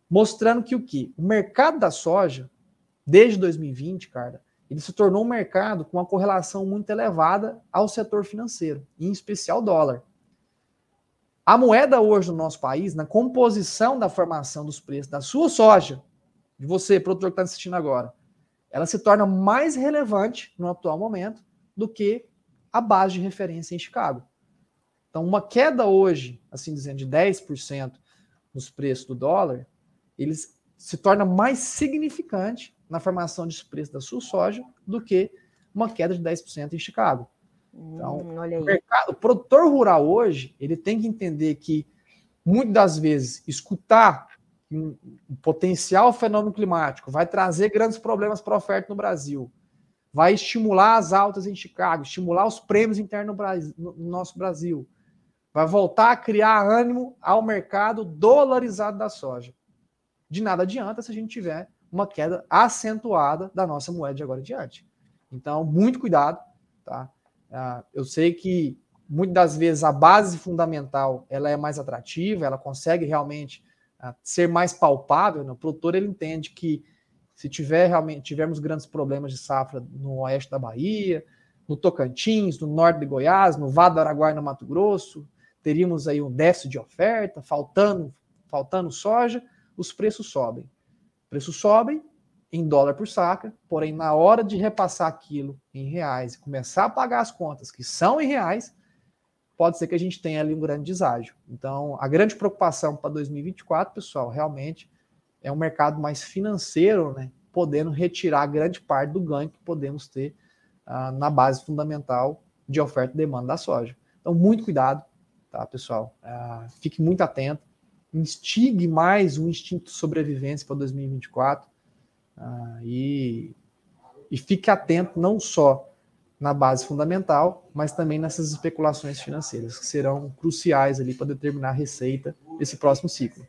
mostrando que o que? O mercado da soja, desde 2020, cara, ele se tornou um mercado com uma correlação muito elevada ao setor financeiro, em especial dólar. A moeda hoje no nosso país, na composição da formação dos preços da sua soja, de você, produtor que está assistindo agora, ela se torna mais relevante no atual momento do que a base de referência em Chicago. Então, uma queda hoje, assim dizendo, de 10% nos preços do dólar, eles se torna mais significante na formação de preço da sua soja do que uma queda de 10% em Chicago. Então, hum, o, mercado, o produtor rural hoje, ele tem que entender que, muitas das vezes, escutar um, um potencial fenômeno climático vai trazer grandes problemas para a oferta no Brasil, vai estimular as altas em Chicago, estimular os prêmios internos no, no nosso Brasil, vai voltar a criar ânimo ao mercado dolarizado da soja. De nada adianta se a gente tiver uma queda acentuada da nossa moeda de agora em diante. Então, muito cuidado, tá? Ah, eu sei que muitas das vezes a base fundamental ela é mais atrativa, ela consegue realmente ah, ser mais palpável. Né? O produtor ele entende que se tiver realmente tivermos grandes problemas de safra no oeste da Bahia, no Tocantins, no norte de Goiás, no Vado do Araguaia, no Mato Grosso, teríamos aí um déficit de oferta, faltando, faltando soja, os preços sobem. Preços sobem, em dólar por saca, porém, na hora de repassar aquilo em reais e começar a pagar as contas que são em reais, pode ser que a gente tenha ali um grande deságio. Então, a grande preocupação para 2024, pessoal, realmente é um mercado mais financeiro, né? Podendo retirar grande parte do ganho que podemos ter uh, na base fundamental de oferta e demanda da soja. Então, muito cuidado, tá, pessoal? Uh, fique muito atento, instigue mais o instinto de sobrevivência para 2024 ah, e, e fique atento não só na base fundamental, mas também nessas especulações financeiras, que serão cruciais ali para determinar a receita desse próximo ciclo.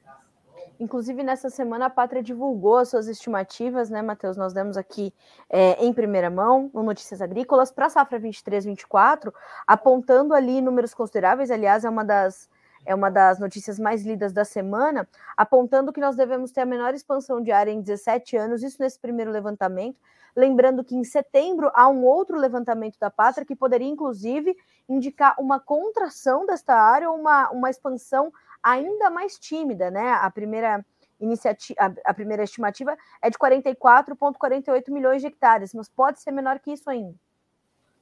Inclusive, nessa semana, a Pátria divulgou as suas estimativas, né, Matheus? Nós demos aqui é, em primeira mão, no Notícias Agrícolas, para a safra 23-24, apontando ali números consideráveis. Aliás, é uma das é uma das notícias mais lidas da semana, apontando que nós devemos ter a menor expansão de área em 17 anos, isso nesse primeiro levantamento. Lembrando que em setembro há um outro levantamento da pátria que poderia, inclusive, indicar uma contração desta área ou uma, uma expansão ainda mais tímida, né? A primeira iniciativa, a, primeira estimativa é de 44,48 milhões de hectares, mas pode ser menor que isso ainda.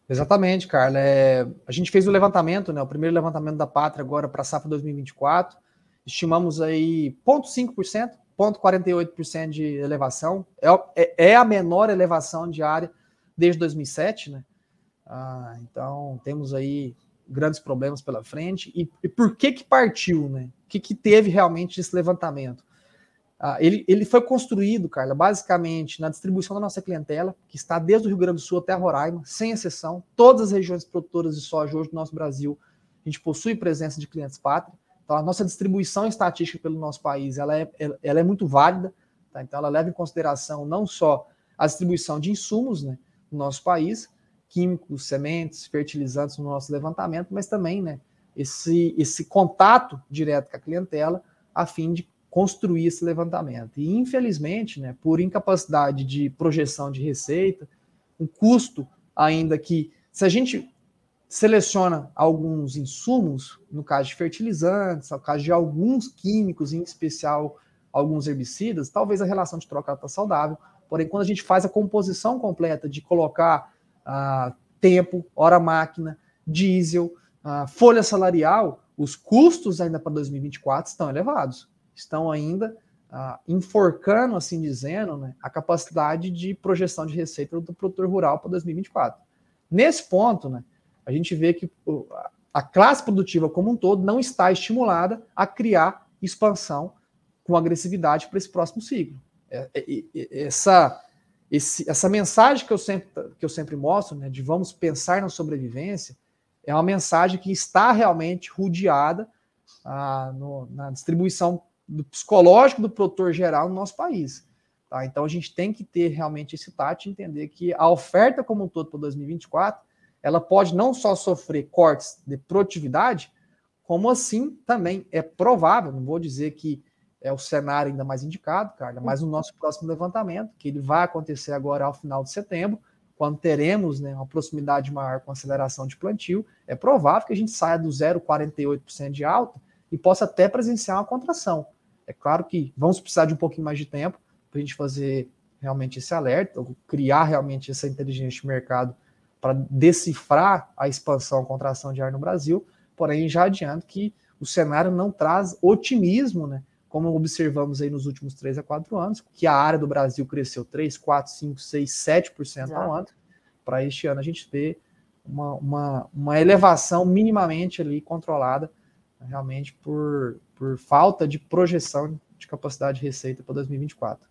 Exatamente, Carla. É, a gente fez o levantamento, né, o primeiro levantamento da pátria agora para a safra 2024. Estimamos aí 0,5%, 0,48% de elevação. É, é, é, a menor elevação diária desde 2007, né? Ah, então temos aí grandes problemas pela frente. E, e por que que partiu, né? O que, que teve realmente esse levantamento? Ah, ele, ele foi construído, Carla, basicamente na distribuição da nossa clientela, que está desde o Rio Grande do Sul até Roraima, sem exceção. Todas as regiões produtoras de soja hoje do nosso Brasil, a gente possui presença de clientes pátria. Então, a nossa distribuição estatística pelo nosso país, ela é, ela é muito válida. Tá? Então, ela leva em consideração não só a distribuição de insumos né, no nosso país, químicos, sementes, fertilizantes no nosso levantamento, mas também né, esse, esse contato direto com a clientela, a fim de construir esse levantamento. E, infelizmente, né, por incapacidade de projeção de receita, um custo ainda que, se a gente seleciona alguns insumos, no caso de fertilizantes, no caso de alguns químicos, em especial alguns herbicidas, talvez a relação de troca está saudável, porém, quando a gente faz a composição completa de colocar ah, tempo, hora máquina, diesel, ah, folha salarial, os custos ainda para 2024 estão elevados estão ainda ah, enforcando, assim dizendo, né, a capacidade de projeção de receita do produtor rural para 2024. Nesse ponto, né, a gente vê que a classe produtiva como um todo não está estimulada a criar expansão com agressividade para esse próximo ciclo. é, é, essa, esse, essa mensagem que eu sempre, que eu sempre mostro, né, de vamos pensar na sobrevivência, é uma mensagem que está realmente rodeada ah, no, na distribuição do psicológico do produtor geral no nosso país. Tá? Então a gente tem que ter realmente esse tato e entender que a oferta como um todo para 2024 ela pode não só sofrer cortes de produtividade, como assim também é provável, não vou dizer que é o cenário ainda mais indicado, Carla, mas no nosso próximo levantamento, que ele vai acontecer agora ao final de setembro, quando teremos né, uma proximidade maior com aceleração de plantio, é provável que a gente saia do 0,48% de alta e possa até presenciar uma contração. É claro que vamos precisar de um pouquinho mais de tempo para a gente fazer realmente esse alerta, ou criar realmente essa inteligência de mercado para decifrar a expansão, a contração de ar no Brasil, porém já adianto que o cenário não traz otimismo, né? como observamos aí nos últimos 3 a 4 anos, que a área do Brasil cresceu 3, 4, 5, 6, 7% Exato. ao ano. Para este ano a gente ter uma, uma, uma elevação minimamente ali controlada, realmente por, por falta de projeção de capacidade de receita para 2024.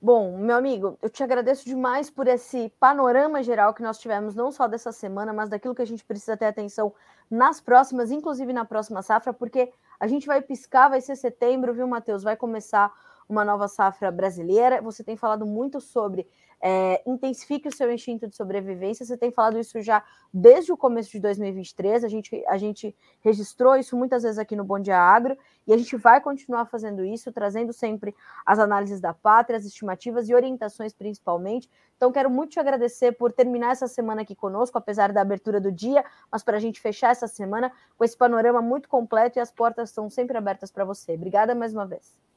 Bom, meu amigo, eu te agradeço demais por esse panorama geral que nós tivemos, não só dessa semana, mas daquilo que a gente precisa ter atenção nas próximas, inclusive na próxima safra, porque a gente vai piscar, vai ser setembro, viu, Matheus? Vai começar uma nova safra brasileira. Você tem falado muito sobre é, intensifique o seu instinto de sobrevivência. Você tem falado isso já desde o começo de 2023. A gente, a gente registrou isso muitas vezes aqui no Bom Dia Agro e a gente vai continuar fazendo isso, trazendo sempre as análises da pátria, as estimativas e orientações principalmente. Então, quero muito te agradecer por terminar essa semana aqui conosco, apesar da abertura do dia, mas para a gente fechar essa semana com esse panorama muito completo e as portas estão sempre abertas para você. Obrigada mais uma vez.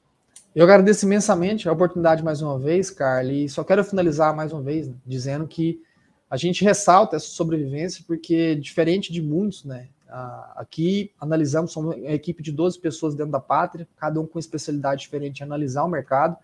Eu agradeço imensamente a oportunidade mais uma vez, Carly, e só quero finalizar mais uma vez né, dizendo que a gente ressalta essa sobrevivência porque, diferente de muitos, né, aqui analisamos, somos uma equipe de 12 pessoas dentro da pátria, cada um com especialidade diferente em analisar o mercado,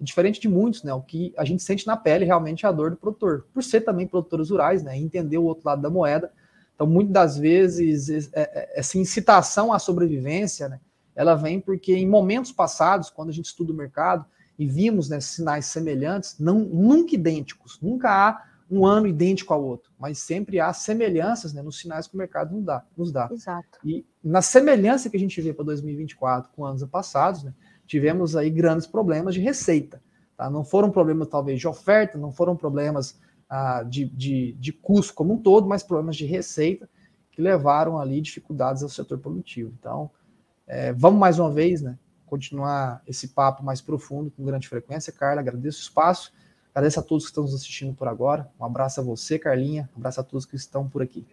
diferente de muitos, né, o que a gente sente na pele realmente é a dor do produtor, por ser também produtores rurais, né, entender o outro lado da moeda, então muitas das vezes é, é, essa incitação à sobrevivência, né, ela vem porque em momentos passados, quando a gente estuda o mercado e vimos né, sinais semelhantes, não, nunca idênticos, nunca há um ano idêntico ao outro, mas sempre há semelhanças né, nos sinais que o mercado nos dá. Nos dá. Exato. E na semelhança que a gente vê para 2024 com anos passados, né, tivemos aí grandes problemas de receita. Tá? Não foram problemas talvez de oferta, não foram problemas ah, de, de, de custo como um todo, mas problemas de receita que levaram ali dificuldades ao setor produtivo. Então, é, vamos mais uma vez, né? Continuar esse papo mais profundo, com grande frequência. Carla, agradeço o espaço. Agradeço a todos que estão nos assistindo por agora. Um abraço a você, Carlinha. Um abraço a todos que estão por aqui.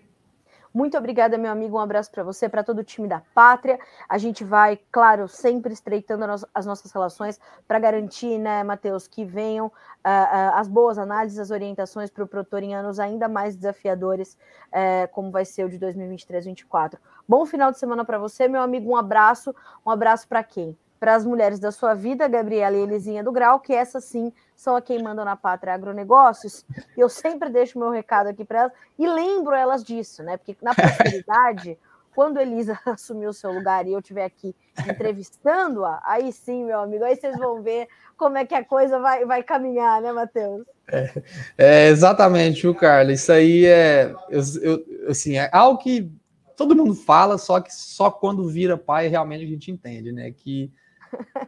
Muito obrigada, meu amigo. Um abraço para você, para todo o time da Pátria. A gente vai, claro, sempre estreitando as nossas relações para garantir, né, Matheus, que venham uh, uh, as boas análises, as orientações para o produtor em anos ainda mais desafiadores, uh, como vai ser o de 2023-2024. Bom final de semana para você, meu amigo. Um abraço. Um abraço para quem? Para as mulheres da sua vida, Gabriela e Elisinha do Grau, que essas sim são a quem mandam na Pátria Agronegócios. Eu sempre deixo meu recado aqui para elas e lembro elas disso, né? Porque na prosperidade, quando Elisa assumiu o seu lugar e eu estiver aqui entrevistando-a, aí sim, meu amigo, aí vocês vão ver como é que a coisa vai, vai caminhar, né, Matheus? É, é, exatamente, o Carlos. Isso aí é, eu, eu, assim, é algo que todo mundo fala, só que só quando vira pai realmente a gente entende, né? Que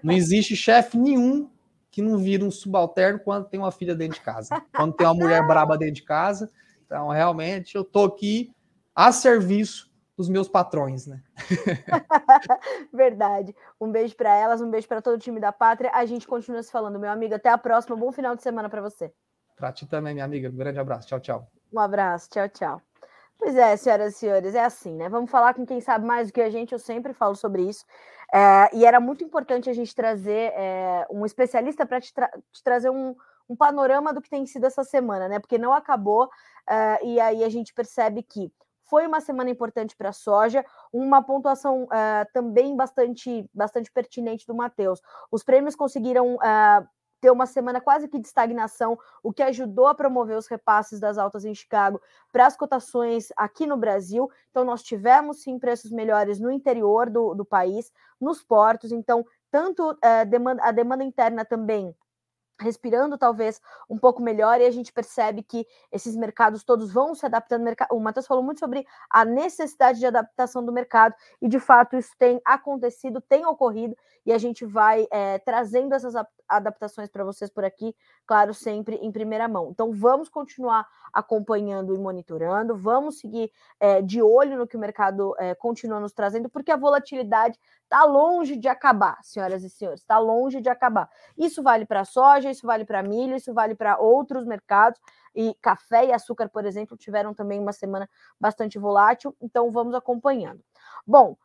não existe chefe nenhum que não vira um subalterno quando tem uma filha dentro de casa, quando tem uma mulher braba dentro de casa. Então, realmente, eu tô aqui a serviço dos meus patrões, né? Verdade. Um beijo para elas, um beijo para todo o time da Pátria. A gente continua se falando, meu amigo. Até a próxima. Bom final de semana para você. Para ti também, minha amiga. Um grande abraço. Tchau, tchau. Um abraço. Tchau, tchau. Pois é, senhoras e senhores, é assim, né? Vamos falar com quem sabe mais do que a gente, eu sempre falo sobre isso. É, e era muito importante a gente trazer é, um especialista para te, tra te, trazer um, um, panorama do que tem sido essa semana, né? Porque não acabou, é, e aí a gente percebe que foi uma semana importante para a soja, uma pontuação uh, também bastante, bastante pertinente do Matheus. Os prêmios conseguiram uh, ter uma semana quase que de estagnação, o que ajudou a promover os repasses das altas em Chicago para as cotações aqui no Brasil. Então, nós tivemos sim preços melhores no interior do, do país, nos portos. Então, tanto é, demanda, a demanda interna também respirando talvez um pouco melhor e a gente percebe que esses mercados todos vão se adaptando. O Matheus falou muito sobre a necessidade de adaptação do mercado e de fato isso tem acontecido, tem ocorrido e a gente vai é, trazendo essas adaptações para vocês por aqui, claro, sempre em primeira mão. Então vamos continuar acompanhando e monitorando, vamos seguir é, de olho no que o mercado é, continua nos trazendo, porque a volatilidade está longe de acabar, senhoras e senhores, está longe de acabar. Isso vale para soja, isso vale para milho, isso vale para outros mercados. E café e açúcar, por exemplo, tiveram também uma semana bastante volátil, então vamos acompanhando. Bom,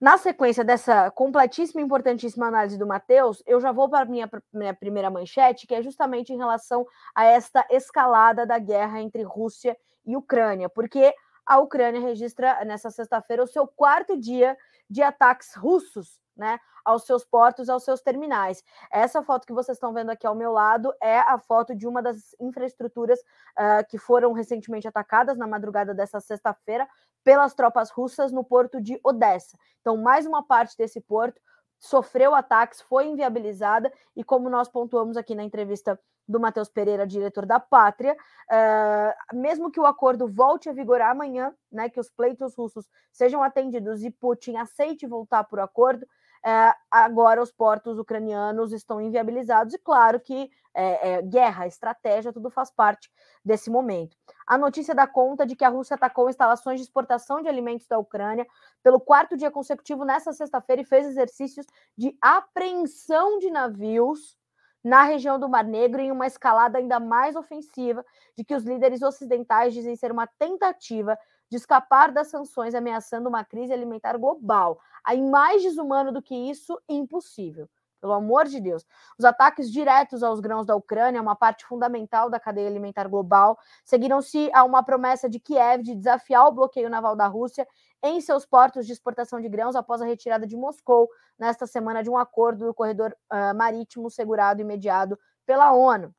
na sequência dessa completíssima e importantíssima análise do Matheus, eu já vou para a minha, minha primeira manchete, que é justamente em relação a esta escalada da guerra entre Rússia e Ucrânia, porque a Ucrânia registra nessa sexta-feira o seu quarto dia de ataques russos né, aos seus portos, aos seus terminais. Essa foto que vocês estão vendo aqui ao meu lado é a foto de uma das infraestruturas uh, que foram recentemente atacadas na madrugada dessa sexta-feira pelas tropas russas no porto de Odessa. Então, mais uma parte desse porto sofreu ataques, foi inviabilizada, e como nós pontuamos aqui na entrevista do Matheus Pereira, diretor da Pátria, uh, mesmo que o acordo volte a vigorar amanhã, né, que os pleitos russos sejam atendidos e Putin aceite voltar por acordo, é, agora os portos ucranianos estão inviabilizados, e claro que é, é, guerra, estratégia, tudo faz parte desse momento. A notícia dá conta de que a Rússia atacou instalações de exportação de alimentos da Ucrânia pelo quarto dia consecutivo nesta sexta-feira e fez exercícios de apreensão de navios na região do Mar Negro em uma escalada ainda mais ofensiva de que os líderes ocidentais dizem ser uma tentativa de escapar das sanções ameaçando uma crise alimentar global. Aí, mais desumano do que isso, impossível. Pelo amor de Deus. Os ataques diretos aos grãos da Ucrânia, uma parte fundamental da cadeia alimentar global, seguiram-se a uma promessa de Kiev de desafiar o bloqueio naval da Rússia em seus portos de exportação de grãos após a retirada de Moscou nesta semana de um acordo do corredor uh, marítimo segurado e mediado pela ONU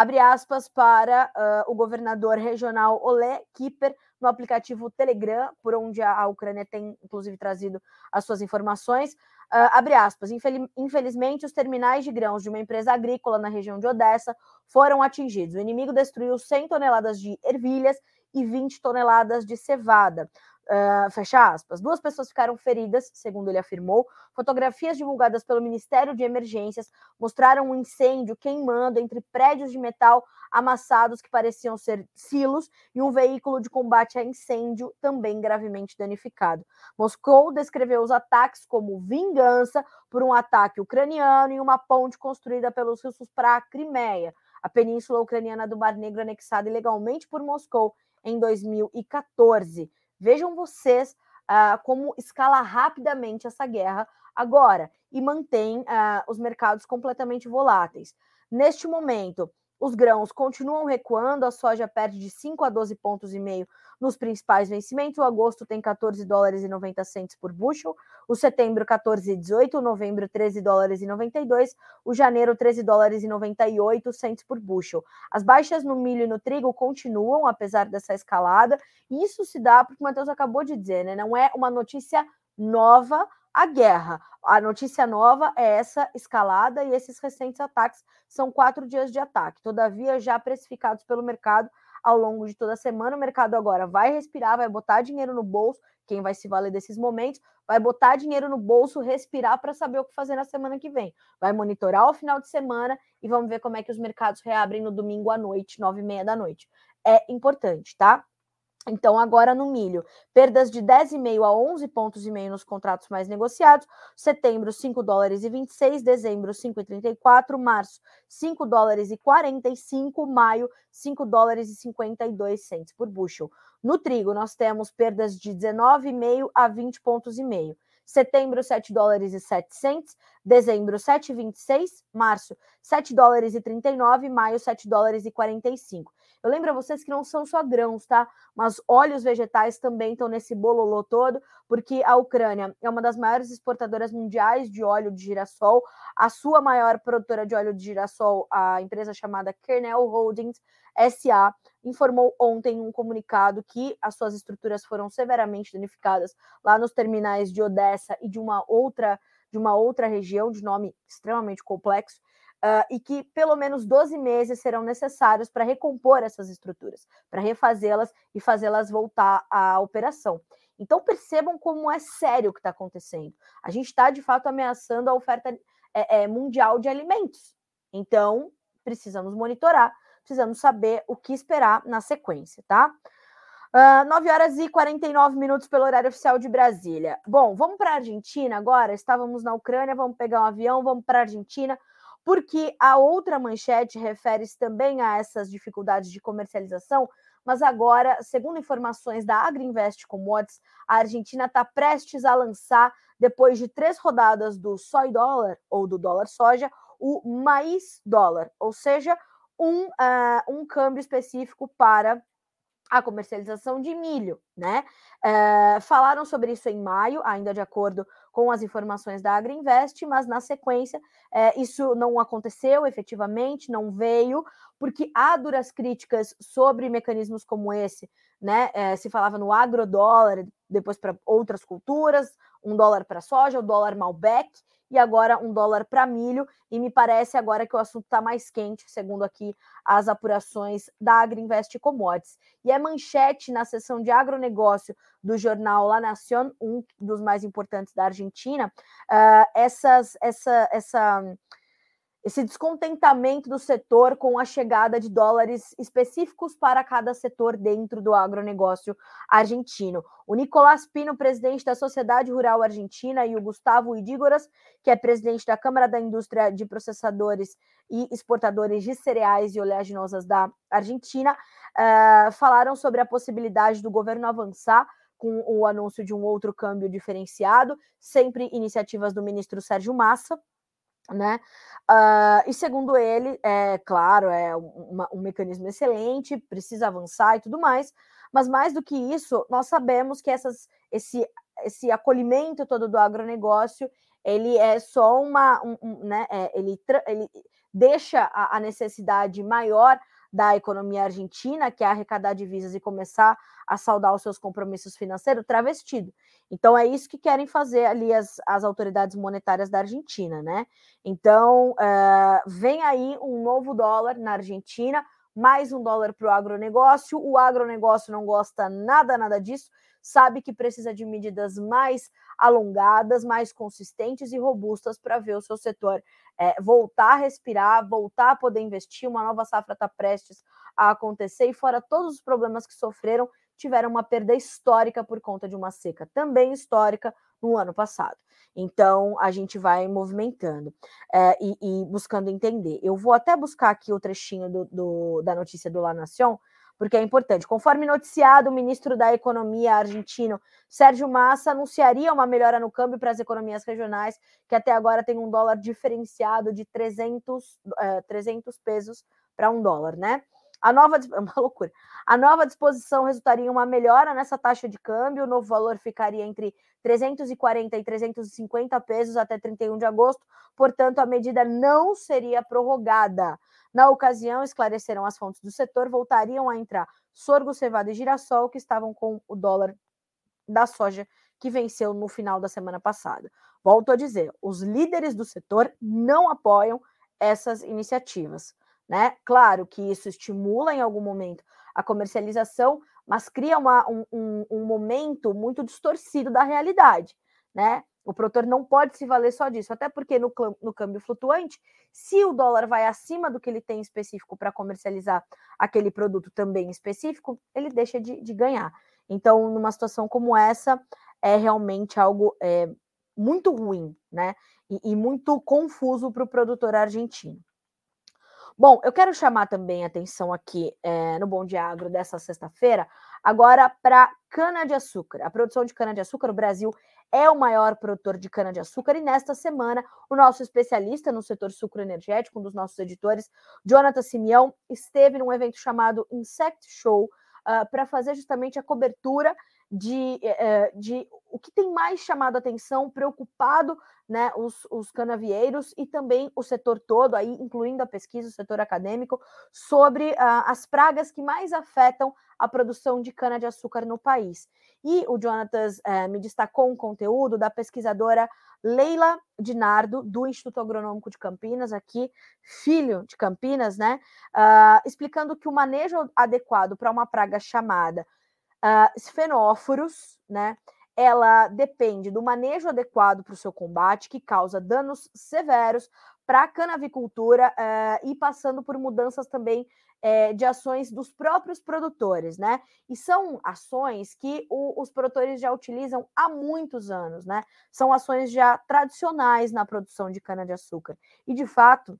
abre aspas para uh, o governador regional Olé Kipper no aplicativo Telegram, por onde a, a Ucrânia tem, inclusive, trazido as suas informações. Uh, abre aspas, infelizmente, os terminais de grãos de uma empresa agrícola na região de Odessa foram atingidos. O inimigo destruiu 100 toneladas de ervilhas e 20 toneladas de cevada. Uh, fecha aspas. Duas pessoas ficaram feridas, segundo ele afirmou. Fotografias divulgadas pelo Ministério de Emergências mostraram um incêndio queimando entre prédios de metal amassados que pareciam ser silos e um veículo de combate a incêndio também gravemente danificado. Moscou descreveu os ataques como vingança por um ataque ucraniano em uma ponte construída pelos russos para a Crimeia, a península ucraniana do Mar Negro anexada ilegalmente por Moscou em 2014. Vejam vocês uh, como escala rapidamente essa guerra agora e mantém uh, os mercados completamente voláteis. Neste momento, os grãos continuam recuando, a soja perde de 5 a 12 pontos e meio nos principais vencimentos. O agosto tem 14 dólares e 90 centos por bushel, o setembro 14,18, o novembro 13 dólares e 92, o janeiro 13 dólares e 98 centos por bushel. As baixas no milho e no trigo continuam, apesar dessa escalada, isso se dá porque o Matheus acabou de dizer, né? Não é uma notícia nova a guerra. A notícia nova é essa escalada e esses recentes ataques são quatro dias de ataque, todavia já precificados pelo mercado ao longo de toda a semana. O mercado agora vai respirar, vai botar dinheiro no bolso. Quem vai se valer desses momentos vai botar dinheiro no bolso, respirar para saber o que fazer na semana que vem. Vai monitorar o final de semana e vamos ver como é que os mercados reabrem no domingo à noite, nove e meia da noite. É importante, tá? Então, agora no milho, perdas de 10,5 a 11 pontos e meio nos contratos mais negociados. Setembro, 5 dólares e 26, dezembro, 5,34, março, 5 dólares e 45, maio, 5 dólares e 52 centes por bushel. No trigo, nós temos perdas de 19,5 a 20 pontos e meio. Setembro, 7 dólares e 7 centes, dezembro, 7,26, março, 7 dólares e 39, maio, 7 dólares e 45. Eu lembro a vocês que não são só grãos, tá? Mas óleos vegetais também estão nesse bololô todo, porque a Ucrânia é uma das maiores exportadoras mundiais de óleo de girassol. A sua maior produtora de óleo de girassol, a empresa chamada Kernel Holdings SA, informou ontem em um comunicado que as suas estruturas foram severamente danificadas lá nos terminais de Odessa e de uma outra de uma outra região de nome extremamente complexo uh, e que pelo menos 12 meses serão necessários para recompor essas estruturas, para refazê-las e fazê-las voltar à operação. Então percebam como é sério o que está acontecendo. A gente está de fato ameaçando a oferta é, é, mundial de alimentos. Então precisamos monitorar, precisamos saber o que esperar na sequência, tá? Uh, 9 horas e 49 minutos pelo horário oficial de Brasília. Bom, vamos para a Argentina agora. Estávamos na Ucrânia, vamos pegar um avião, vamos para a Argentina, porque a outra manchete refere-se também a essas dificuldades de comercialização, mas agora, segundo informações da Agriinvest Commodities, a Argentina está prestes a lançar, depois de três rodadas do soy dólar ou do dólar soja, o mais dólar, ou seja, um, uh, um câmbio específico para a comercialização de milho, né? É, falaram sobre isso em maio, ainda de acordo com as informações da Agriinvest, mas na sequência é, isso não aconteceu efetivamente, não veio, porque há duras críticas sobre mecanismos como esse, né? É, se falava no agrodólar, depois para outras culturas, um dólar para soja, o dólar Malbec, e agora um dólar para milho, e me parece agora que o assunto está mais quente, segundo aqui as apurações da Agriinvest Commodities. E é manchete na seção de agronegócio do jornal La Nación, um dos mais importantes da Argentina, uh, essas, essa, essa esse descontentamento do setor com a chegada de dólares específicos para cada setor dentro do agronegócio argentino. O Nicolás Pino, presidente da Sociedade Rural Argentina, e o Gustavo Idígoras, que é presidente da Câmara da Indústria de Processadores e Exportadores de Cereais e Oleaginosas da Argentina, uh, falaram sobre a possibilidade do governo avançar com o anúncio de um outro câmbio diferenciado, sempre iniciativas do ministro Sérgio Massa né? Uh, e segundo ele, é claro, é uma, um mecanismo excelente, precisa avançar e tudo mais, mas mais do que isso, nós sabemos que essas, esse, esse acolhimento todo do agronegócio ele é só uma, um, um, né? É, ele, ele deixa a, a necessidade maior da economia argentina, que é arrecadar divisas e começar a saldar os seus compromissos financeiros, travestido. Então, é isso que querem fazer ali as, as autoridades monetárias da Argentina, né? Então, uh, vem aí um novo dólar na Argentina, mais um dólar para o agronegócio. O agronegócio não gosta nada, nada disso, sabe que precisa de medidas mais alongadas, mais consistentes e robustas para ver o seu setor é, voltar a respirar, voltar a poder investir. Uma nova safra está prestes a acontecer e, fora todos os problemas que sofreram, tiveram uma perda histórica por conta de uma seca também histórica no ano passado. Então, a gente vai movimentando é, e, e, buscando entender. Eu vou até buscar aqui o trechinho do, do, da notícia do La Nación, porque é importante. Conforme noticiado, o ministro da Economia argentino, Sérgio Massa, anunciaria uma melhora no câmbio para as economias regionais, que até agora tem um dólar diferenciado de 300, é, 300 pesos para um dólar, né? A nova, é uma loucura. A nova disposição resultaria em uma melhora nessa taxa de câmbio. O novo valor ficaria entre 340 e 350 pesos até 31 de agosto. Portanto, a medida não seria prorrogada. Na ocasião, esclareceram as fontes do setor, voltariam a entrar sorgo, cevada e girassol, que estavam com o dólar da soja que venceu no final da semana passada. Volto a dizer, os líderes do setor não apoiam essas iniciativas. Né? Claro que isso estimula em algum momento a comercialização, mas cria uma, um, um, um, momento muito distorcido da realidade. Né? O produtor não pode se valer só disso, até porque no, no câmbio flutuante, se o dólar vai acima do que ele tem específico para comercializar aquele produto também específico, ele deixa de, de, ganhar. Então, numa situação como essa, é realmente algo é, muito ruim, né? E, e muito confuso para o produtor argentino. Bom, eu quero chamar também a atenção aqui é, no Bom Agro dessa sexta-feira, agora para cana-de-açúcar. A produção de cana-de-açúcar, o Brasil é o maior produtor de cana-de-açúcar e nesta semana o nosso especialista no setor sucro energético, um dos nossos editores, Jonathan Simeão, esteve num evento chamado Insect Show uh, para fazer justamente a cobertura de, uh, de o que tem mais chamado a atenção, preocupado né, os, os canavieiros e também o setor todo, aí incluindo a pesquisa, o setor acadêmico, sobre uh, as pragas que mais afetam a produção de cana-de-açúcar no país. E o Jonatas uh, me destacou um conteúdo da pesquisadora Leila Dinardo, do Instituto Agronômico de Campinas, aqui, filho de Campinas, né? Uh, explicando que o manejo adequado para uma praga chamada uh, esfenóforos, né? Ela depende do manejo adequado para o seu combate, que causa danos severos para a canavicultura uh, e passando por mudanças também uh, de ações dos próprios produtores, né? E são ações que o, os produtores já utilizam há muitos anos, né? São ações já tradicionais na produção de cana-de-açúcar. E, de fato,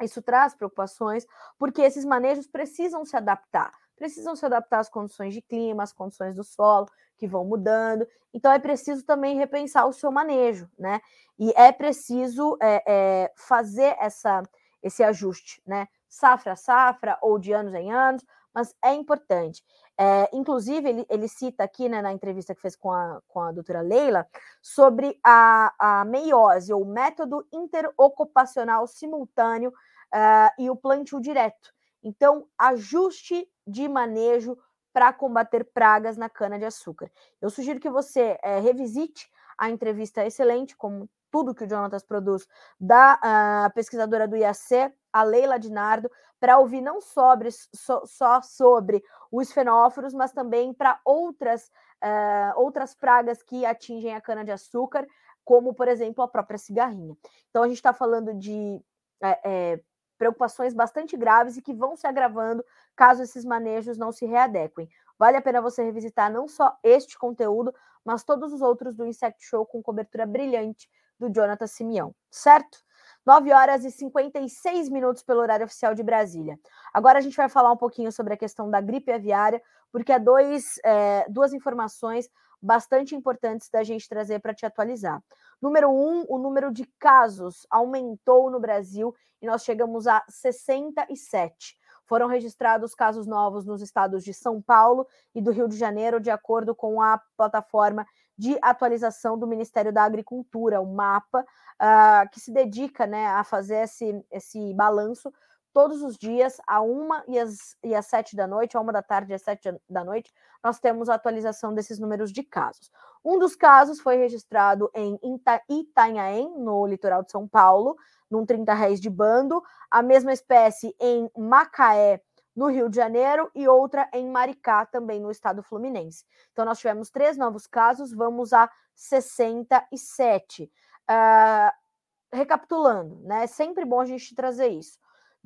isso traz preocupações, porque esses manejos precisam se adaptar precisam se adaptar às condições de clima, às condições do solo, que vão mudando. Então é preciso também repensar o seu manejo, né? E é preciso é, é, fazer essa, esse ajuste, né? Safra a safra ou de anos em anos, mas é importante. É, inclusive, ele, ele cita aqui né, na entrevista que fez com a, com a doutora Leila sobre a, a meiose, ou método interocupacional simultâneo uh, e o plantio direto. Então, ajuste de manejo para combater pragas na cana-de-açúcar. Eu sugiro que você é, revisite a entrevista excelente, como tudo que o Jonatas produz, da uh, pesquisadora do IAC, a Leila Dinardo, para ouvir não sobre, so, só sobre os fenóforos, mas também para outras, uh, outras pragas que atingem a cana-de-açúcar, como, por exemplo, a própria cigarrinha. Então, a gente está falando de é, é, preocupações bastante graves e que vão se agravando caso esses manejos não se readequem. Vale a pena você revisitar não só este conteúdo, mas todos os outros do Insect Show com cobertura brilhante do Jonathan Simeão, certo? 9 horas e 56 minutos pelo horário oficial de Brasília. Agora a gente vai falar um pouquinho sobre a questão da gripe aviária, porque há dois, é, duas informações bastante importantes da gente trazer para te atualizar. Número um, o número de casos aumentou no Brasil e nós chegamos a 67. Foram registrados casos novos nos estados de São Paulo e do Rio de Janeiro, de acordo com a plataforma de atualização do Ministério da Agricultura, o MAPA, uh, que se dedica né, a fazer esse, esse balanço todos os dias, a uma e às, e às sete da noite, a uma da tarde e às sete da noite, nós temos a atualização desses números de casos. Um dos casos foi registrado em Itanhaém, no litoral de São Paulo, num 30 réis de bando, a mesma espécie em Macaé, no Rio de Janeiro, e outra em Maricá, também no estado fluminense. Então, nós tivemos três novos casos, vamos a 67. Uh, ah, recapitulando, né? É sempre bom a gente trazer isso.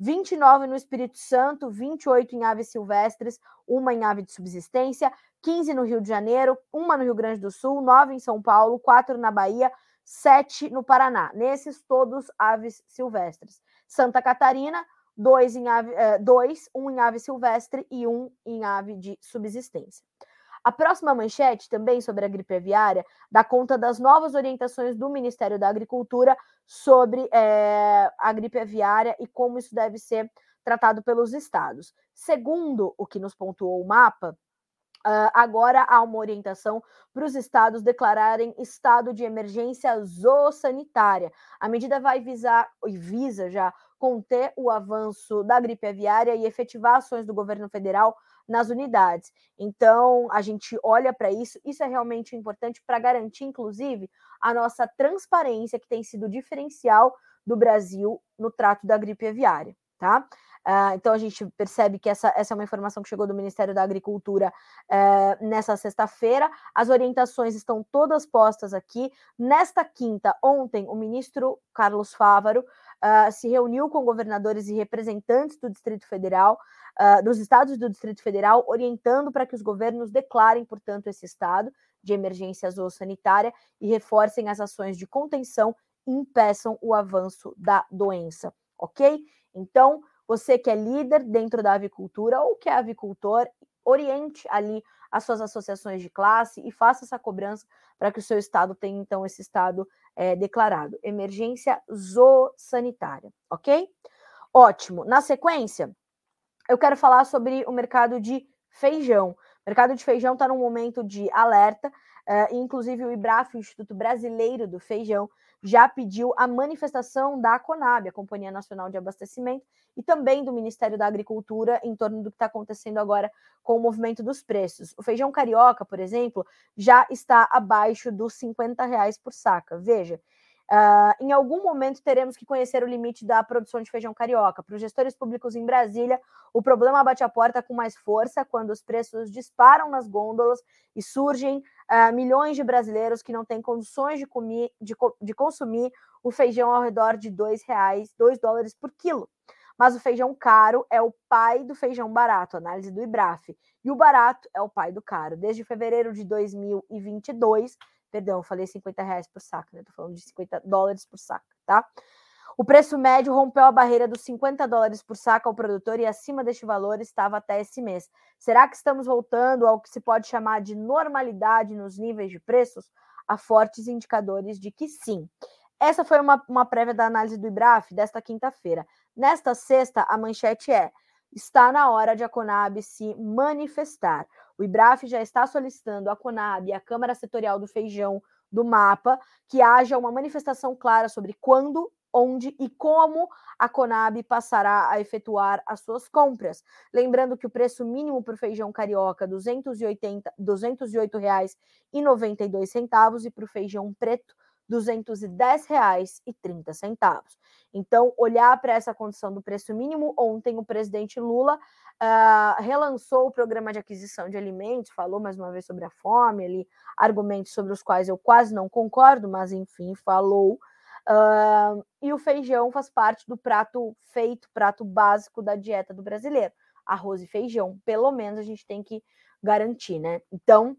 29 no Espírito Santo, 28 em aves silvestres, uma em ave de subsistência, 15 no Rio de Janeiro, uma no Rio Grande do Sul, 9 em São Paulo, 4 na Bahia, sete no Paraná. Nesses todos aves silvestres. Santa Catarina, dois, em ave, é, dois um em ave silvestre e um em ave de subsistência. A próxima manchete, também sobre a gripe aviária, dá conta das novas orientações do Ministério da Agricultura sobre é, a gripe aviária e como isso deve ser tratado pelos estados. Segundo o que nos pontuou o mapa, Uh, agora há uma orientação para os estados declararem estado de emergência zoossanitária. A medida vai visar e visa já conter o avanço da gripe aviária e efetivar ações do governo federal nas unidades. Então, a gente olha para isso, isso é realmente importante para garantir, inclusive, a nossa transparência, que tem sido diferencial do Brasil no trato da gripe aviária, tá? Uh, então a gente percebe que essa, essa é uma informação que chegou do Ministério da Agricultura uh, nessa sexta-feira. As orientações estão todas postas aqui. Nesta quinta, ontem, o ministro Carlos Fávaro uh, se reuniu com governadores e representantes do Distrito Federal, dos estados do Distrito Federal, orientando para que os governos declarem, portanto, esse estado de emergência zoossanitária e reforcem as ações de contenção e impeçam o avanço da doença, ok? Então, você que é líder dentro da avicultura ou que é avicultor, oriente ali as suas associações de classe e faça essa cobrança para que o seu estado tenha, então, esse estado é, declarado. Emergência zoossanitária, ok? Ótimo. Na sequência, eu quero falar sobre o mercado de feijão, mercado de feijão está num momento de alerta, uh, inclusive o IBRAF, o Instituto Brasileiro do Feijão, já pediu a manifestação da CONAB, a Companhia Nacional de Abastecimento, e também do Ministério da Agricultura em torno do que está acontecendo agora com o movimento dos preços. O feijão carioca, por exemplo, já está abaixo dos 50 reais por saca. Veja, Uh, em algum momento teremos que conhecer o limite da produção de feijão carioca. Para os gestores públicos em Brasília, o problema bate a porta com mais força quando os preços disparam nas gôndolas e surgem uh, milhões de brasileiros que não têm condições de, comer, de, de consumir o feijão ao redor de dois reais, dois dólares por quilo. Mas o feijão caro é o pai do feijão barato, análise do IBRAF. E o barato é o pai do caro. Desde fevereiro de 2022, Perdão, eu falei 50 reais por saco, né? Tô falando de 50 dólares por saco, tá? O preço médio rompeu a barreira dos 50 dólares por saco ao produtor e acima deste valor estava até esse mês. Será que estamos voltando ao que se pode chamar de normalidade nos níveis de preços? Há fortes indicadores de que sim. Essa foi uma, uma prévia da análise do IBRAF desta quinta-feira. Nesta sexta, a manchete é: está na hora de a Conab se manifestar. O IBRAF já está solicitando à Conab, à Câmara Setorial do Feijão, do MAPA, que haja uma manifestação clara sobre quando, onde e como a Conab passará a efetuar as suas compras. Lembrando que o preço mínimo para o feijão carioca 280, R$ 208,92 e para o feijão preto R$ 210,30. Então, olhar para essa condição do preço mínimo, ontem o presidente Lula uh, relançou o programa de aquisição de alimentos, falou mais uma vez sobre a fome, ali, argumentos sobre os quais eu quase não concordo, mas enfim, falou. Uh, e o feijão faz parte do prato feito, prato básico da dieta do brasileiro. Arroz e feijão, pelo menos a gente tem que garantir, né? Então,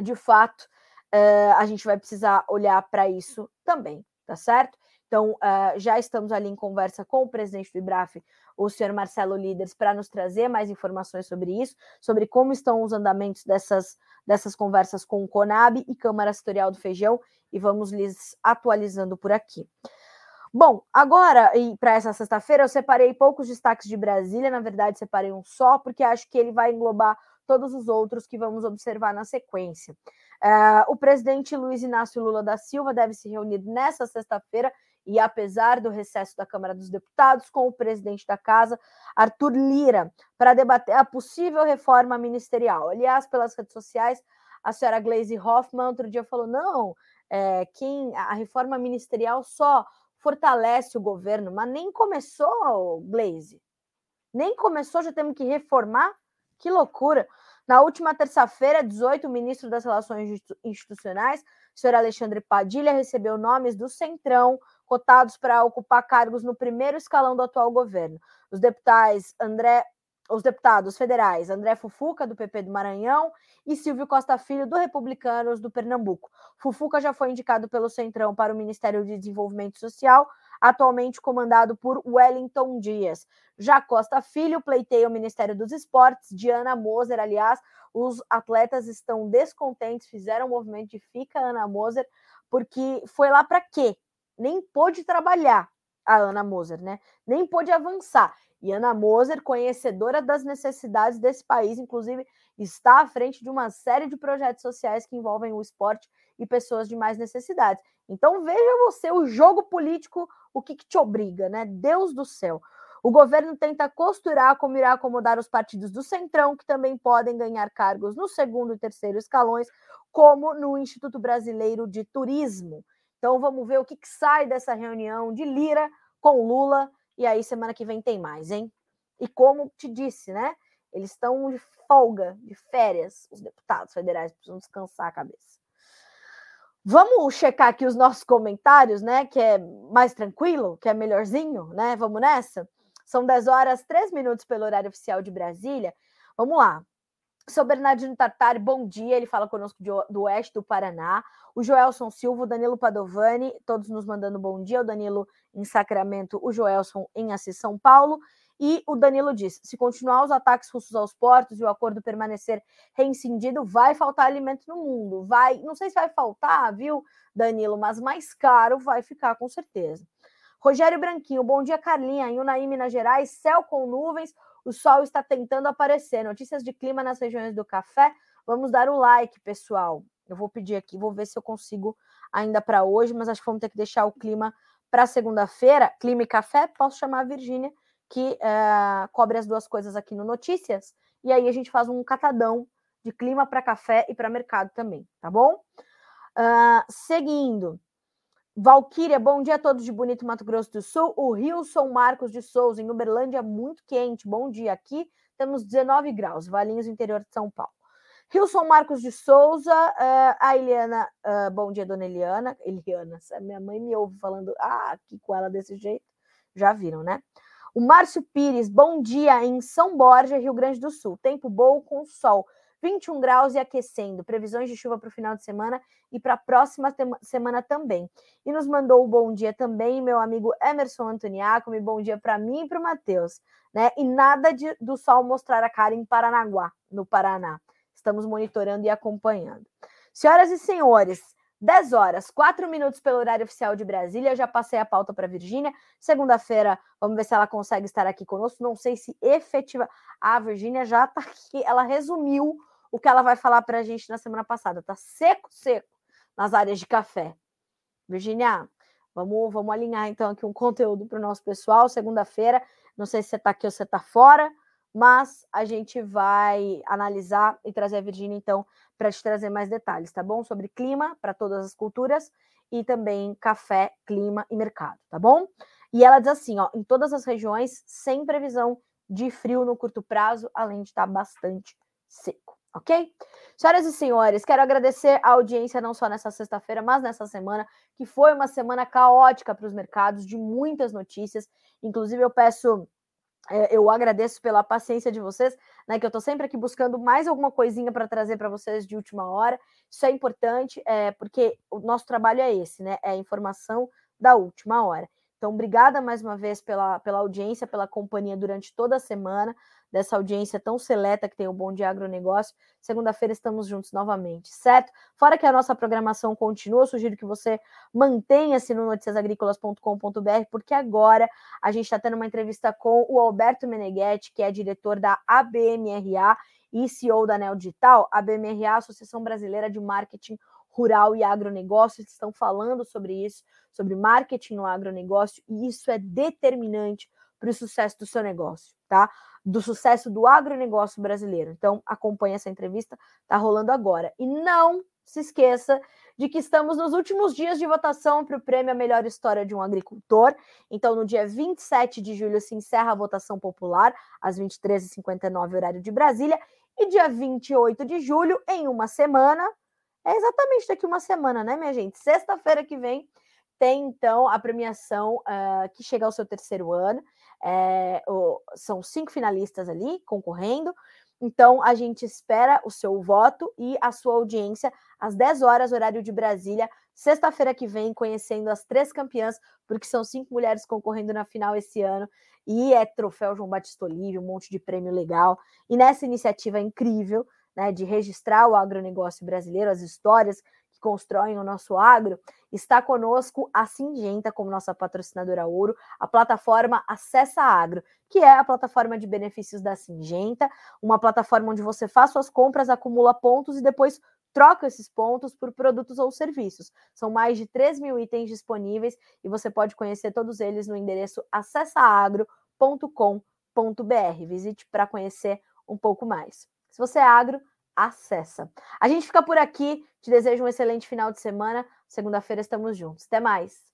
de fato, uh, a gente vai precisar olhar para isso também, tá certo? Então, uh, já estamos ali em conversa com o presidente do IBRAF, o senhor Marcelo Líderes, para nos trazer mais informações sobre isso, sobre como estão os andamentos dessas, dessas conversas com o CONAB e Câmara Setorial do Feijão, e vamos lhes atualizando por aqui. Bom, agora, e para essa sexta-feira, eu separei poucos destaques de Brasília, na verdade, separei um só, porque acho que ele vai englobar todos os outros que vamos observar na sequência. Uh, o presidente Luiz Inácio Lula da Silva deve se reunir nessa sexta-feira e, apesar do recesso da Câmara dos Deputados, com o presidente da Casa, Arthur Lira, para debater a possível reforma ministerial. Aliás, pelas redes sociais, a senhora Glaze Hoffman outro dia falou: não, é, quem a reforma ministerial só fortalece o governo, mas nem começou, Glaze. Nem começou, já temos que reformar. Que loucura! Na última terça-feira, 18, o ministro das Relações Institucionais, senhor Alexandre Padilha, recebeu nomes do Centrão cotados para ocupar cargos no primeiro escalão do atual governo. Os deputados André os deputados federais André Fufuca, do PP do Maranhão, e Silvio Costa Filho, do Republicanos do Pernambuco. Fufuca já foi indicado pelo Centrão para o Ministério de Desenvolvimento Social, atualmente comandado por Wellington Dias. Já Costa Filho pleiteia o Ministério dos Esportes, Diana Moser, aliás, os atletas estão descontentes, fizeram um movimento de fica Ana Moser, porque foi lá para quê? Nem pôde trabalhar a Ana Moser, né? Nem pôde avançar. E Ana Moser, conhecedora das necessidades desse país, inclusive está à frente de uma série de projetos sociais que envolvem o esporte e pessoas de mais necessidades. Então veja você o jogo político, o que, que te obriga, né? Deus do céu. O governo tenta costurar como irá acomodar os partidos do Centrão, que também podem ganhar cargos no segundo e terceiro escalões, como no Instituto Brasileiro de Turismo. Então vamos ver o que, que sai dessa reunião de Lira com Lula e aí, semana que vem tem mais, hein? E como te disse, né? Eles estão de folga, de férias, os deputados federais precisam descansar a cabeça. Vamos checar aqui os nossos comentários, né? Que é mais tranquilo, que é melhorzinho, né? Vamos nessa? São 10 horas, 3 minutos pelo horário oficial de Brasília. Vamos lá. Seu Bernardino Tartari, bom dia. Ele fala conosco do Oeste do Paraná. O Joelson Silva, o Danilo Padovani, todos nos mandando bom dia. O Danilo em Sacramento, o Joelson em Assis, São Paulo. E o Danilo diz: se continuar os ataques russos aos portos e o acordo permanecer reincindido, vai faltar alimento no mundo. Vai, não sei se vai faltar, viu, Danilo, mas mais caro vai ficar com certeza. Rogério Branquinho, bom dia, Carlinha. Em Unaí, Minas Gerais, céu com nuvens, O sol está tentando aparecer. Notícias de clima nas regiões do café. Vamos dar o like, pessoal. Eu vou pedir aqui, vou ver se eu consigo ainda para hoje, mas acho que vamos ter que deixar o clima para segunda-feira. Clima e café, posso chamar a Virgínia, que uh, cobre as duas coisas aqui no Notícias. E aí a gente faz um catadão de clima para café e para mercado também, tá bom? Uh, seguindo. Valquíria, bom dia a todos de Bonito Mato Grosso do Sul. O Rio São Marcos de Souza, em Uberlândia, muito quente. Bom dia aqui. Temos 19 graus, Valinhos, interior de São Paulo. Rio São Marcos de Souza, uh, a Eliana, uh, bom dia, dona Eliana. Eliana, minha mãe me ouve falando ah, aqui com ela desse jeito. Já viram, né? O Márcio Pires, bom dia em São Borja, Rio Grande do Sul. Tempo bom com sol. 21 graus e aquecendo. Previsões de chuva para o final de semana e para a próxima semana também. E nos mandou o um bom dia também, meu amigo Emerson Antoniaco. bom dia para mim e para o Matheus. Né? E nada de, do sol mostrar a cara em Paranaguá, no Paraná. Estamos monitorando e acompanhando. Senhoras e senhores, 10 horas, 4 minutos pelo horário oficial de Brasília. Já passei a pauta para Virgínia. Segunda-feira, vamos ver se ela consegue estar aqui conosco. Não sei se efetiva. A Virgínia já está aqui. Ela resumiu o que ela vai falar para a gente na semana passada. Tá seco, seco nas áreas de café. Virginia, vamos, vamos alinhar então aqui um conteúdo para o nosso pessoal. Segunda-feira, não sei se você está aqui ou você está fora, mas a gente vai analisar e trazer a Virginia então para te trazer mais detalhes, tá bom? Sobre clima para todas as culturas e também café, clima e mercado, tá bom? E ela diz assim, ó, em todas as regiões, sem previsão de frio no curto prazo, além de estar tá bastante seco ok? Senhoras e senhores, quero agradecer a audiência não só nessa sexta-feira, mas nessa semana, que foi uma semana caótica para os mercados, de muitas notícias. Inclusive, eu peço, é, eu agradeço pela paciência de vocês, né? Que eu estou sempre aqui buscando mais alguma coisinha para trazer para vocês de última hora. Isso é importante, é, porque o nosso trabalho é esse, né? É a informação da última hora. Então, obrigada mais uma vez pela, pela audiência, pela companhia durante toda a semana dessa audiência tão seleta que tem o Bom Dia Agronegócio. Segunda-feira estamos juntos novamente, certo? Fora que a nossa programação continua, sugiro que você mantenha-se no noticiasagricolas.com.br, porque agora a gente está tendo uma entrevista com o Alberto Meneghetti, que é diretor da ABMRA e CEO da Neo Digital. ABMRA, Associação Brasileira de Marketing Rural e Agronegócio, eles estão falando sobre isso, sobre marketing no agronegócio, e isso é determinante para o sucesso do seu negócio, tá? Do sucesso do agronegócio brasileiro. Então, acompanhe essa entrevista, tá rolando agora. E não se esqueça de que estamos nos últimos dias de votação para o prêmio A Melhor História de um Agricultor. Então, no dia 27 de julho se encerra a votação popular, às 23h59, horário de Brasília. E dia 28 de julho, em uma semana, é exatamente daqui uma semana, né, minha gente? Sexta-feira que vem tem então a premiação uh, que chega ao seu terceiro ano. É, o, são cinco finalistas ali concorrendo. Então, a gente espera o seu voto e a sua audiência às 10 horas, horário de Brasília, sexta-feira que vem, conhecendo as três campeãs, porque são cinco mulheres concorrendo na final esse ano. E é troféu João Batista Olívio, um monte de prêmio legal. E nessa iniciativa incrível, né, de registrar o agronegócio brasileiro, as histórias constroem o nosso agro, está conosco a Singenta como nossa patrocinadora ouro, a plataforma Acessa Agro, que é a plataforma de benefícios da Singenta, uma plataforma onde você faz suas compras, acumula pontos e depois troca esses pontos por produtos ou serviços. São mais de 3 mil itens disponíveis e você pode conhecer todos eles no endereço acessaagro.com.br. Visite para conhecer um pouco mais. Se você é agro, acessa. A gente fica por aqui. Te desejo um excelente final de semana. Segunda-feira estamos juntos. Até mais.